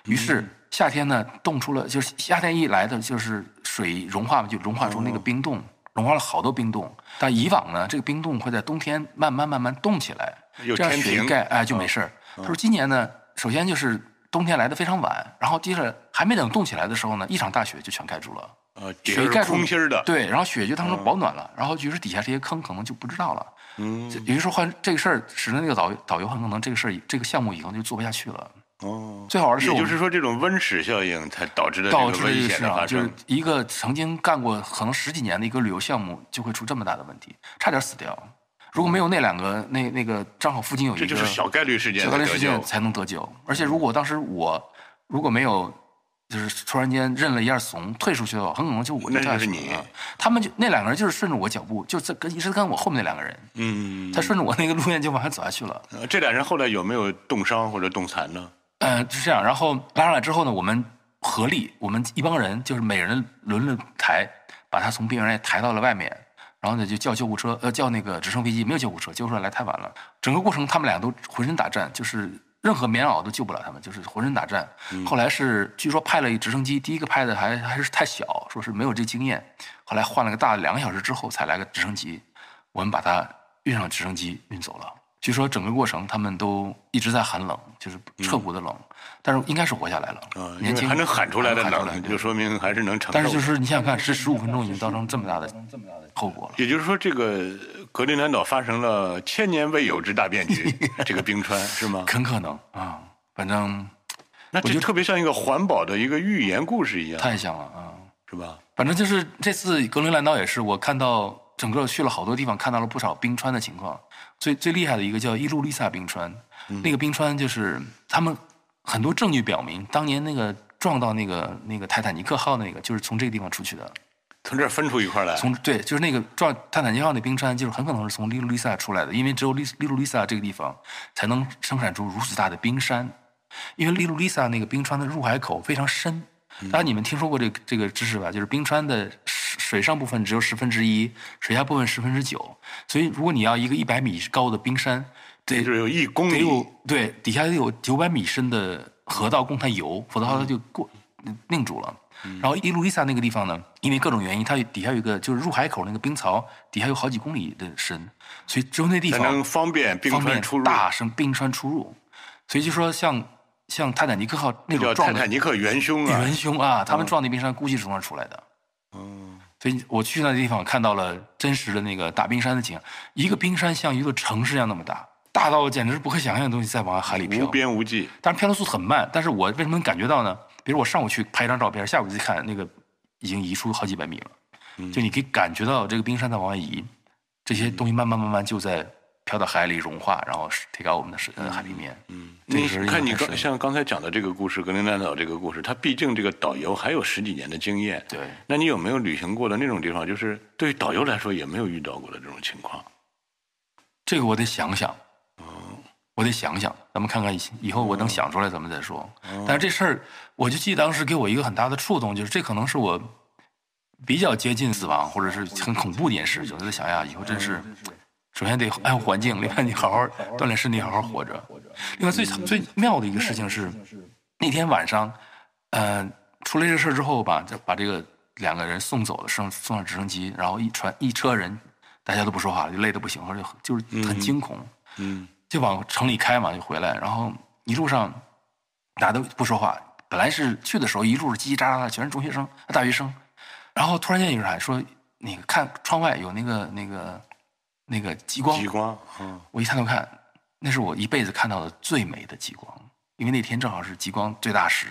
于是夏天呢冻出了，就是夏天一来的就是水融化嘛，就融化出那个冰冻，融化了好多冰冻。但以往呢，这个冰冻会在冬天慢慢慢慢冻起来，这样雪一盖，哎就没事儿。他说今年呢，首先就是冬天来的非常晚，然后接着还没等冻起来的时候呢，一场大雪就全盖住了。呃，雪盖住空心儿的。，对，然后雪就当成保暖了，然后于是底下这些坑可能就不知道了。嗯这也就是说，换这个事儿，使得那个导游导游很可能这个事儿这个项目以后就做不下去了。哦，最好玩的是就是说，这种温室效应才导致的导致这个危这个事啊，险的发就是。一个曾经干过可能十几年的一个旅游项目，就会出这么大的问题，差点死掉。如果没有那两个，那那个正好附近有一个，这就是小概率事件小概率事件才能得救。而且如果当时我如果没有就是突然间认了一下怂，退出去了，很可能就我就那掉就是你。他们就那两个人就是顺着我脚步，就在跟一直跟我后面那两个人，嗯，他顺着我那个路线就往下走下去了。呃这俩人后来有没有冻伤或者冻残呢？嗯，是这样。然后拉上来之后呢，我们合力，我们一帮人就是每人轮着抬，把他从边缘抬到了外面。然后呢，就叫救护车，呃，叫那个直升飞机，没有救护车，救护车来太晚了。整个过程他们俩都浑身打颤，就是任何棉袄都救不了他们，就是浑身打颤。后来是据说派了一直升机，第一个派的还还是太小，说是没有这经验。后来换了个大的，两个小时之后才来个直升机，我们把他运上直升机运走了。据说整个过程他们都一直在喊冷，就是彻骨的冷，但是应该是活下来了。啊，因年轻为还能喊出来的冷，就说明还是能承受。但是就是你想想看，这十五分钟已经造成这么大的这么大的后果了。也就是说，这个格陵兰岛发生了千年未有之大变局，这个冰川是吗？很可能啊，反正那这特别像一个环保的一个寓言故事一样，太像了啊。是吧？反正就是这次格陵兰岛也是，我看到整个去了好多地方，看到了不少冰川的情况。最最厉害的一个叫伊路丽萨冰川，那个冰川就是他们很多证据表明，当年那个撞到那个那个泰坦尼克号那个，就是从这个地方出去的。从这儿分出一块来，从对，就是那个撞泰坦尼克号那冰川，就是很可能是从利路利萨出来的，因为只有利利路利萨这个地方才能生产出如此大的冰山，因为利路利萨那个冰川的入海口非常深。当然，你们听说过这个这个知识吧？就是冰川的水水上部分只有十分之一，水下部分十分之九。所以，如果你要一个一百米高的冰山，得就是有一公得有里，对底下得有九百米深的河道供它游，否则的话它就过定住了。然后伊路伊萨那个地方呢，因为各种原因，它底下有一个就是入海口那个冰槽，底下有好几公里的深，所以只有那地才方能方便冰川出入。大声冰川出入。所以就说像像泰坦尼克号那种撞的泰坦尼克元凶啊元，凶啊，他们撞那冰山估计是从那出来的。嗯，所以我去那地方看到了真实的那个大冰山的景象，一个冰山像一座城市一样那么大，大到简直是不可想象的东西在往海里飘无。边无际。但是飘的速度很慢，但是我为什么能感觉到呢？比如我上午去拍一张照片，下午去看那个已经移出好几百米了，嗯就你可以感觉到这个冰山在往外移，这些东西慢慢慢慢就在飘到海里融化，然后提高我们的海平面。嗯，这你看你刚像刚才讲的这个故事，格陵兰岛这个故事，它毕竟这个导游还有十几年的经验。对那你有没有旅行过的那种地方，就是对导游来说也没有遇到过的这种情况？这个我得想想，我得想想，咱们看看以以后我能想出来咱们再说。但是这事儿，我就记得当时给我一个很大的触动，就是这可能是我比较接近死亡或者是很恐怖的一件事，就在想呀，以后真是。首先得爱护环境，另外你好好锻炼身体，好好活着。另外最最妙的一个事情是，那天晚上，呃，出了这个事儿之后吧，就把这个两个人送走了，送送上直升机，然后一船一车人，大家都不说话了，就累得不行，或者就是很惊恐，嗯，就往城里开嘛，就回来，然后一路上大家都不说话。本来是去的时候一路是叽叽喳喳的，全是中学生、大学生，然后突然间有人喊说：“那个看窗外有那个那个那个极光。”极光，嗯，我一抬头看，那是我一辈子看到的最美的极光，因为那天正好是极光最大时。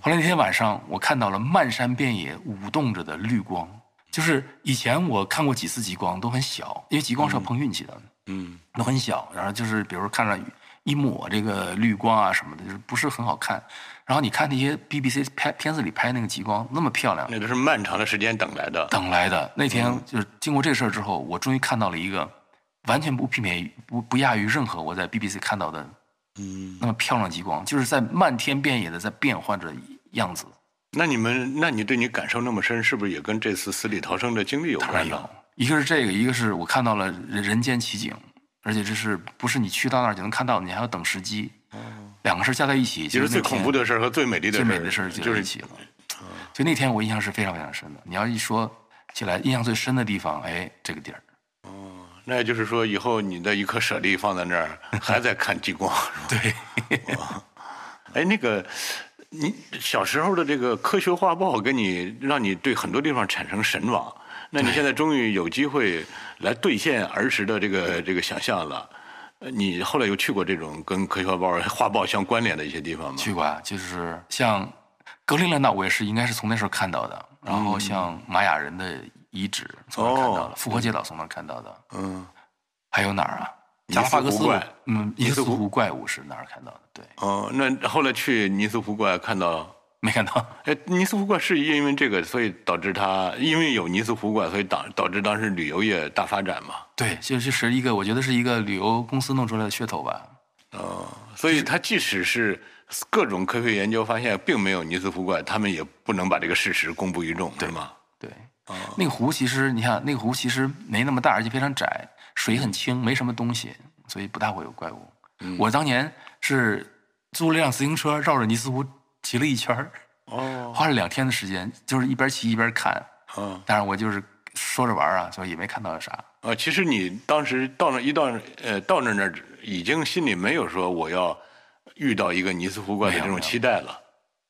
后来那天晚上，我看到了漫山遍野舞动着的绿光，就是以前我看过几次极光都很小，因为极光是要碰运气的，嗯，都很小，然后就是比如看着一抹这个绿光啊什么的，就是不是很好看。然后你看那些 BBC 拍片子里拍那个极光那么漂亮，那都是漫长的时间等来的。等来的那天就是经过这事儿之后，我终于看到了一个完全不媲美于不不亚于任何我在 BBC 看到的嗯，那么漂亮极光，就是在漫天遍野的在变换着样子。那你们，那你对你感受那么深，是不是也跟这次死里逃生的经历有当然关呢有？，一个是这个，一个是我看到了人人间奇景，而且这是不是你去到那儿就能看到，你还要等时机。两个事儿加在一起，其实最恐怖的事儿和最美丽的最美的事儿就就是在一起了。所以那天我印象是非常非常深的。你要一说起来，印象最深的地方，哎，这个地儿。哦那也就是说，以后你的一颗舍利放在那儿，还在看极光？对，哎，那个，你小时候的这个科学画报，给你让你对很多地方产生神往。那你现在终于有机会来兑现儿时的这个这个想象了。呃你后来有去过这种跟科学画报画报相关联的一些地方吗？去过啊，就是像格陵兰岛，我也是应该是从那时候看到的。然后像玛雅人的遗址从那儿看到的，哦复活节岛从那儿看到的，嗯，还有哪儿啊？尼斯加拉帕戈斯湖怪，嗯，尼尼斯湖斯湖怪物是哪儿看到的？对，哦，那后来去尼斯湖怪看到没看到。哎，尼斯湖怪是因为这个，所以导致它因为有尼斯湖怪，所以导导致当时旅游业大发展嘛。对，就就是一个，我觉得是一个旅游公司弄出来的噱头吧。哦，所以它即使是各种科学研究发现并没有尼斯湖怪，他们也不能把这个事实公布于众，对吗？对，那个湖其实你看，那个湖其实没那么大，而且非常窄，水很清，没什么东西，所以不大会有怪物。我当年是租了辆自行车，绕着尼斯湖骑了一圈儿，哦，花了两天的时间，就是一边骑一边看。嗯，但是我就是说着玩儿啊，所以也没看到啥。啊，其实你当时到那一到呃到那那儿，已经心里没有说我要遇到一个尼斯湖怪的这种期待了。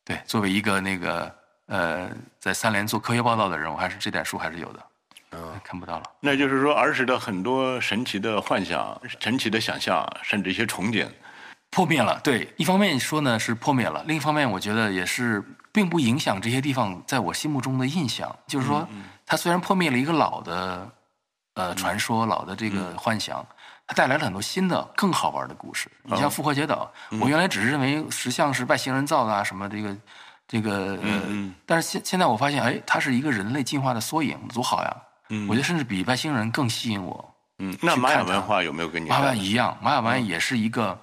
对，作为一个那个呃在三联做科学报道的人，我还是这点数还是有的。嗯，看不到了。那就是说，儿时的很多神奇的幻想、神奇的想象，甚至一些憧憬，破灭了。对，一方面说呢是破灭了，另一方面我觉得也是并不影响这些地方在我心目中的印象。就是说，它虽然破灭了一个老的呃传说、老的这个幻想，它带来了很多新的、更好玩的故事。你像复活节岛，我原来只是认为石像是外星人造的啊，什么这个这个呃，但是现现在我发现，哎，它是一个人类进化的缩影，多好呀！我觉得甚至比外星人更吸引我。嗯，那玛雅文化有没有跟你玛雅一样，玛雅文化也是一个，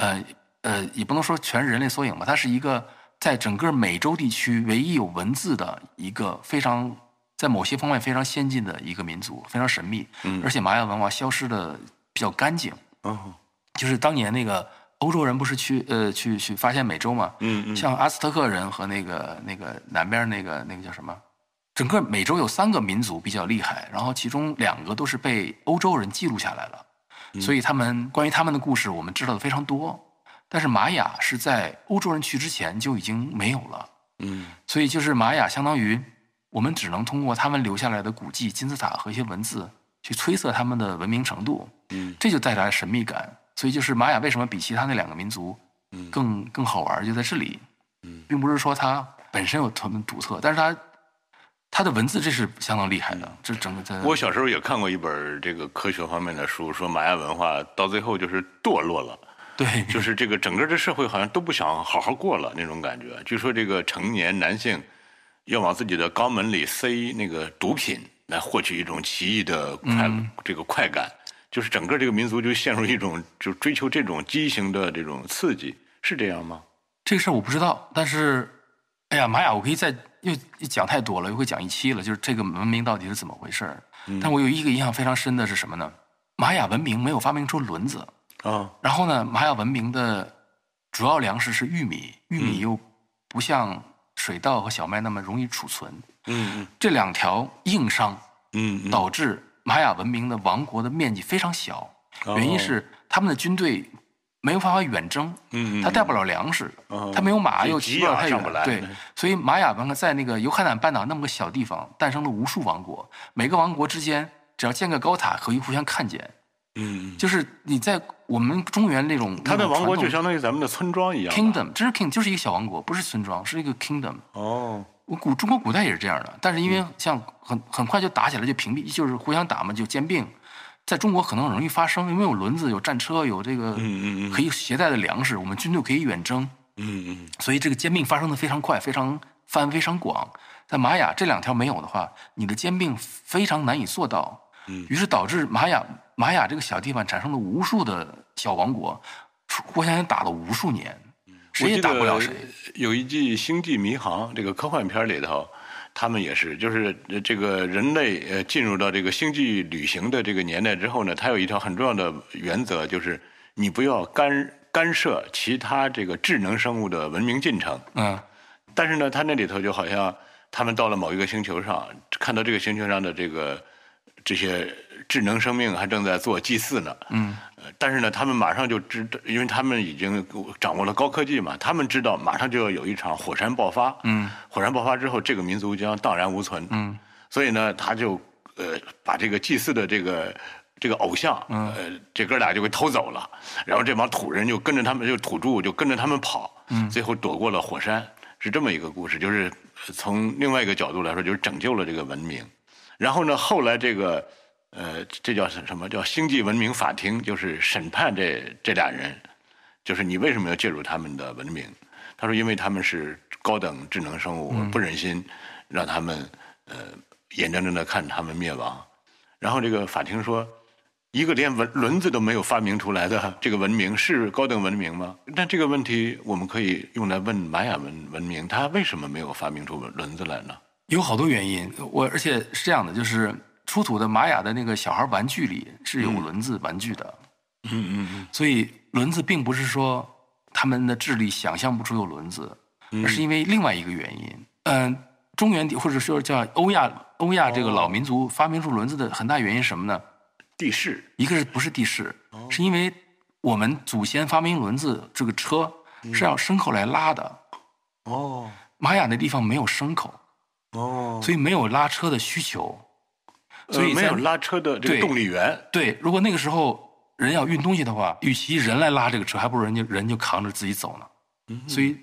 呃呃，也不能说全是人类缩影吧，它是一个在整个美洲地区唯一有文字的一个非常在某些方面非常先进的一个民族，非常神秘，嗯而且玛雅文化消失的比较干净。哦，就是当年那个欧洲人不是去呃去去发现美洲嘛，嗯嗯像阿斯特克人和那个那个南边那个那个叫什么？整个美洲有三个民族比较厉害，然后其中两个都是被欧洲人记录下来了，嗯所以他们关于他们的故事我们知道的非常多。但是玛雅是在欧洲人去之前就已经没有了，嗯。所以就是玛雅相当于我们只能通过他们留下来的古迹、金字塔和一些文字去推测他们的文明程度，嗯。这就带来神秘感。所以就是玛雅为什么比其他那两个民族更更好玩，就在这里，并不是说它本身有他们独特，但是它它的文字这是相当厉害的，这整个在我小时候也看过一本这个科学方面的书，说玛雅文化到最后就是堕落了。对就是这个整个这社会好像都不想好好过了那种感觉。据说这个成年男性要往自己的肛门里塞那个毒品，来获取一种奇异的快、这个快感，就是整个这个民族就陷入一种就追求这种畸形的这种刺激，是这样吗？这个事儿我不知道，但是，哎呀，玛雅我可以再又讲太多了，又会讲一期了。就是这个文明到底是怎么回事儿？但我有一个印象非常深的是什么呢？玛雅文明没有发明出轮子，啊，然后呢，玛雅文明的主要粮食是玉米，玉米又不像水稻和小麦那么容易储存，嗯这两条硬伤嗯嗯导致玛雅文明的王国的面积非常小，哦原因是他们的军队没有办法远征，他带不了粮食哦，他没有马，急又骑不了太远对，所以玛雅文化在那个尤卡坦半岛那么个小地方诞生了无数王国，每个王国之间只要建个高塔，可以互相看见。嗯，就是你在我们中原那种他的王国就相当于咱们的村庄一样。kingdom，这是 king，就是一个小王国，不是村庄，是一个 kingdom。哦，我古中国古代也是这样的，但是因为像很很快就打起来就屏蔽，就是互相打嘛，就兼并，在中国可能很容易发生，因为有轮子、有战车、有这个可以携带的粮食，我们军队可以远征，嗯嗯。所以这个兼并发生的非常快，非常范围非常广。在玛雅这两条没有的话，你的兼并非常难以做到，嗯。于是导致玛雅玛雅这个小地方产生了无数的小王国，互相打了无数年，谁也打不了谁。有一季《星际迷航》这个科幻片里头，他们也是，就是呃这个人类呃进入到这个星际旅行的这个年代之后呢，它有一条很重要的原则，就是你不要干干涉其他这个智能生物的文明进程。嗯，但是呢，它那里头就好像他们到了某一个星球上，看到这个星球上的这个这些智能生命还正在做祭祀呢。嗯，呃，但是呢，他们马上就知道，因为他们已经掌握了高科技嘛，他们知道马上就要有一场火山爆发。嗯，火山爆发之后，这个民族将荡然无存。嗯，所以呢，他就呃把这个祭祀的这个。这个偶像，嗯呃，这哥俩就给偷走了，然后这帮土人就跟着他们，就土著就跟着他们跑，嗯最后躲过了火山，是这么一个故事。就是从另外一个角度来说，就是拯救了这个文明。然后呢，后来这个，呃，这叫什么叫星际文明法庭，就是审判这这俩人，就是你为什么要介入他们的文明？他说因为他们是高等智能生物，不忍心让他们呃眼睁睁的看他们灭亡。然后这个法庭说，一个连文轮子都没有发明出来的这个文明是高等文明吗？那这个问题我们可以用来问玛雅文文明，它为什么没有发明出轮子来呢？有好多原因，我而且是这样的，就是出土的玛雅的那个小孩玩具里是有轮子玩具的，嗯嗯嗯，所以轮子并不是说他们的智力想象不出有轮子，而是因为另外一个原因。嗯，中原地或者说叫欧亚欧亚这个老民族发明出轮子的很大原因是什么呢？地势，一个是不是地势，是因为我们祖先发明轮子这个车是要牲口来拉的，哦。玛雅那地方没有牲口。哦，所以没有拉车的需求，所以呃没有拉车的这个动力源。对。如果那个时候人要运东西的话，与其人来拉这个车，还不如人家人就扛着自己走呢。所以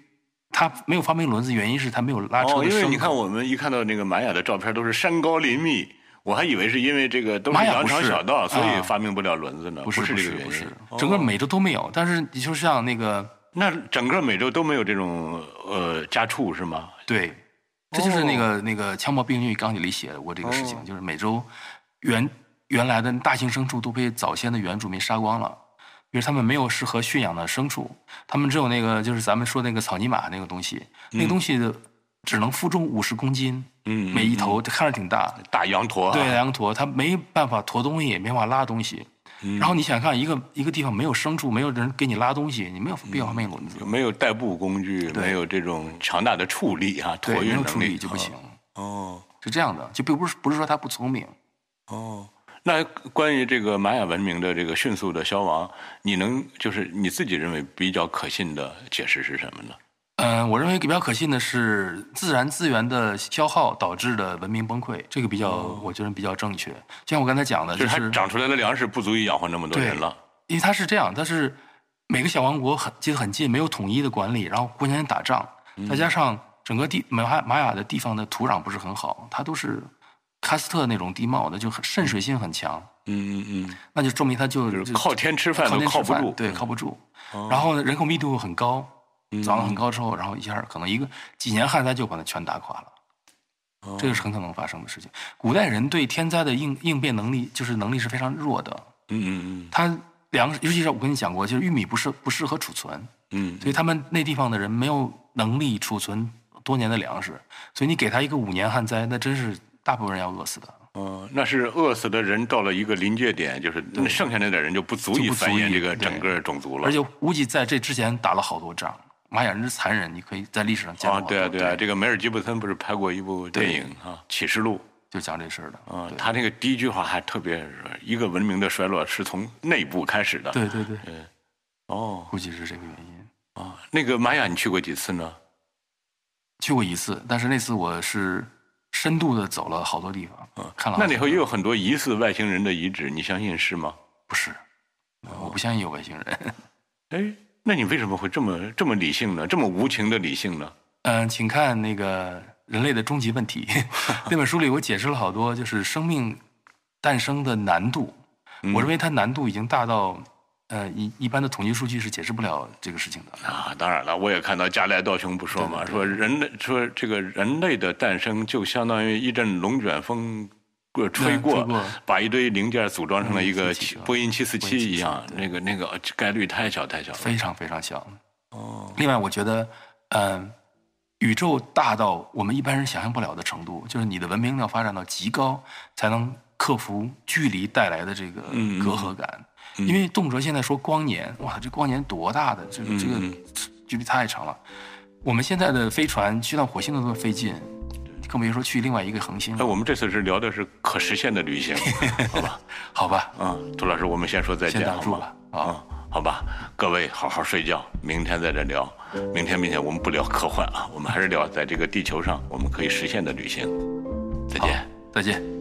他没有发明轮子，原因是他没有拉车。因为你看我们一看到那个玛雅的照片都是山高林密，我还以为是因为这个都是羊肠小道，所以啊发明不了轮子呢。不是是这个原因整个美洲都没有。但是你就像那个那整个美洲都没有这种呃家畜是吗？对，这就是那哦。个、那个《枪炮、病菌与钢铁》里写的过这个事情，哦。就是美洲原原来的大型牲畜都被早先的原住民杀光了，比如他们没有适合驯养的牲畜，他们只有那个就是咱们说那个草泥马那个东西，那个东西只能负重五十公斤，嗯每一头看着挺大，大羊驼、啊，对，羊驼它没办法驮东西，也没办法拉东西。嗯。然后你想看一个一个地方没有牲畜，没有人给你拉东西，你没有必要发明轮子，没有代步工具，没有这种强大的处理啊，对，托运没有处能力理就不行，哦。是这样的，就并不是不是说他不聪明。哦。那关于这个玛雅文明的这个迅速的消亡，你能就是你自己认为比较可信的解释是什么呢？嗯，我认为比较可信的是自然资源的消耗导致的文明崩溃，这个比较，我觉得比较正确。就像我刚才讲的，哦就就是是它长出来的粮食不足以养活那么多人了。因为它是这样，它是每个小王国很接得很近，没有统一的管理，然后互相打仗，嗯再加上整个地玛雅玛雅的地方的土壤不是很好，它都是喀斯特那种地貌的，就很渗水性很强，嗯嗯嗯，那就证明它就就是靠天吃饭靠不住。对，靠不住。哦然后呢，人口密度很高，嗯长得很高之后，然后一下可能一个几年旱灾就把它全打垮了。哦这个是很可能发生的事情。古代人对天灾的应应变能力，就是能力是非常弱的。嗯嗯嗯他粮食，尤其是我跟你讲过，就是玉米不是不适合储存，嗯所以他们那地方的人没有能力储存多年的粮食，所以你给他一个五年旱灾，那真是大部分人要饿死的。嗯，哦，那是饿死的人到了一个临界点，就是那剩下那点人就不足以就不足以繁衍这个整个种族了。而且估计在这之前打了好多仗，玛雅人是残忍，你可以在历史上见到啊，好多。对啊对啊，这个梅尔吉布森不是拍过一部电影啊，《启示录》就讲这事儿的。啊，对他那个第一句话还特别是一个文明的衰落是从内部开始的。，对对对，哦估计是这个原因。啊，那个玛雅你去过几次呢？去过一次，但是那次我是深度的走了好多地方，看了。那里头也有很多疑似外星人的遗址，你相信是吗？不是？我不相信有外星人。哎，那你为什么会这么这么理性呢？这么无情的理性呢？嗯，请看那个《人类的终极问题》那本书里，我解释了好多，就是生命诞生的难度。嗯我认为它难度已经大到，呃，一一般的统计数据是解释不了这个事情的。啊，当然了，我也看到加莱道雄不说嘛，对对对说人类说这个人类的诞生就相当于一阵龙卷风过吹过吹过，把一堆零件组装成了一个嗯747波音七四七一样，那个那个概率太小太小了。非常非常小。哦，另外，我觉得，嗯、宇宙大到我们一般人想象不了的程度，就是你的文明要发展到极高，才能克服距离带来的这个隔阂感。因为动辄现在说光年，哇，这光年多大的，这个这嗯个距离太长了。我们现在的飞船去到火星都那么费劲，更别说去另外一个恒星哎，了。我们这次是聊的是可实现的旅行，好吧？好吧，嗯，涂老师，我们先说再见，好吗打住吧？。啊，啊，好吧，各位好好睡觉，明天再这聊。明天，明天我们不聊科幻啊，我们还是聊在这个地球上我们可以实现的旅行。再见。再见。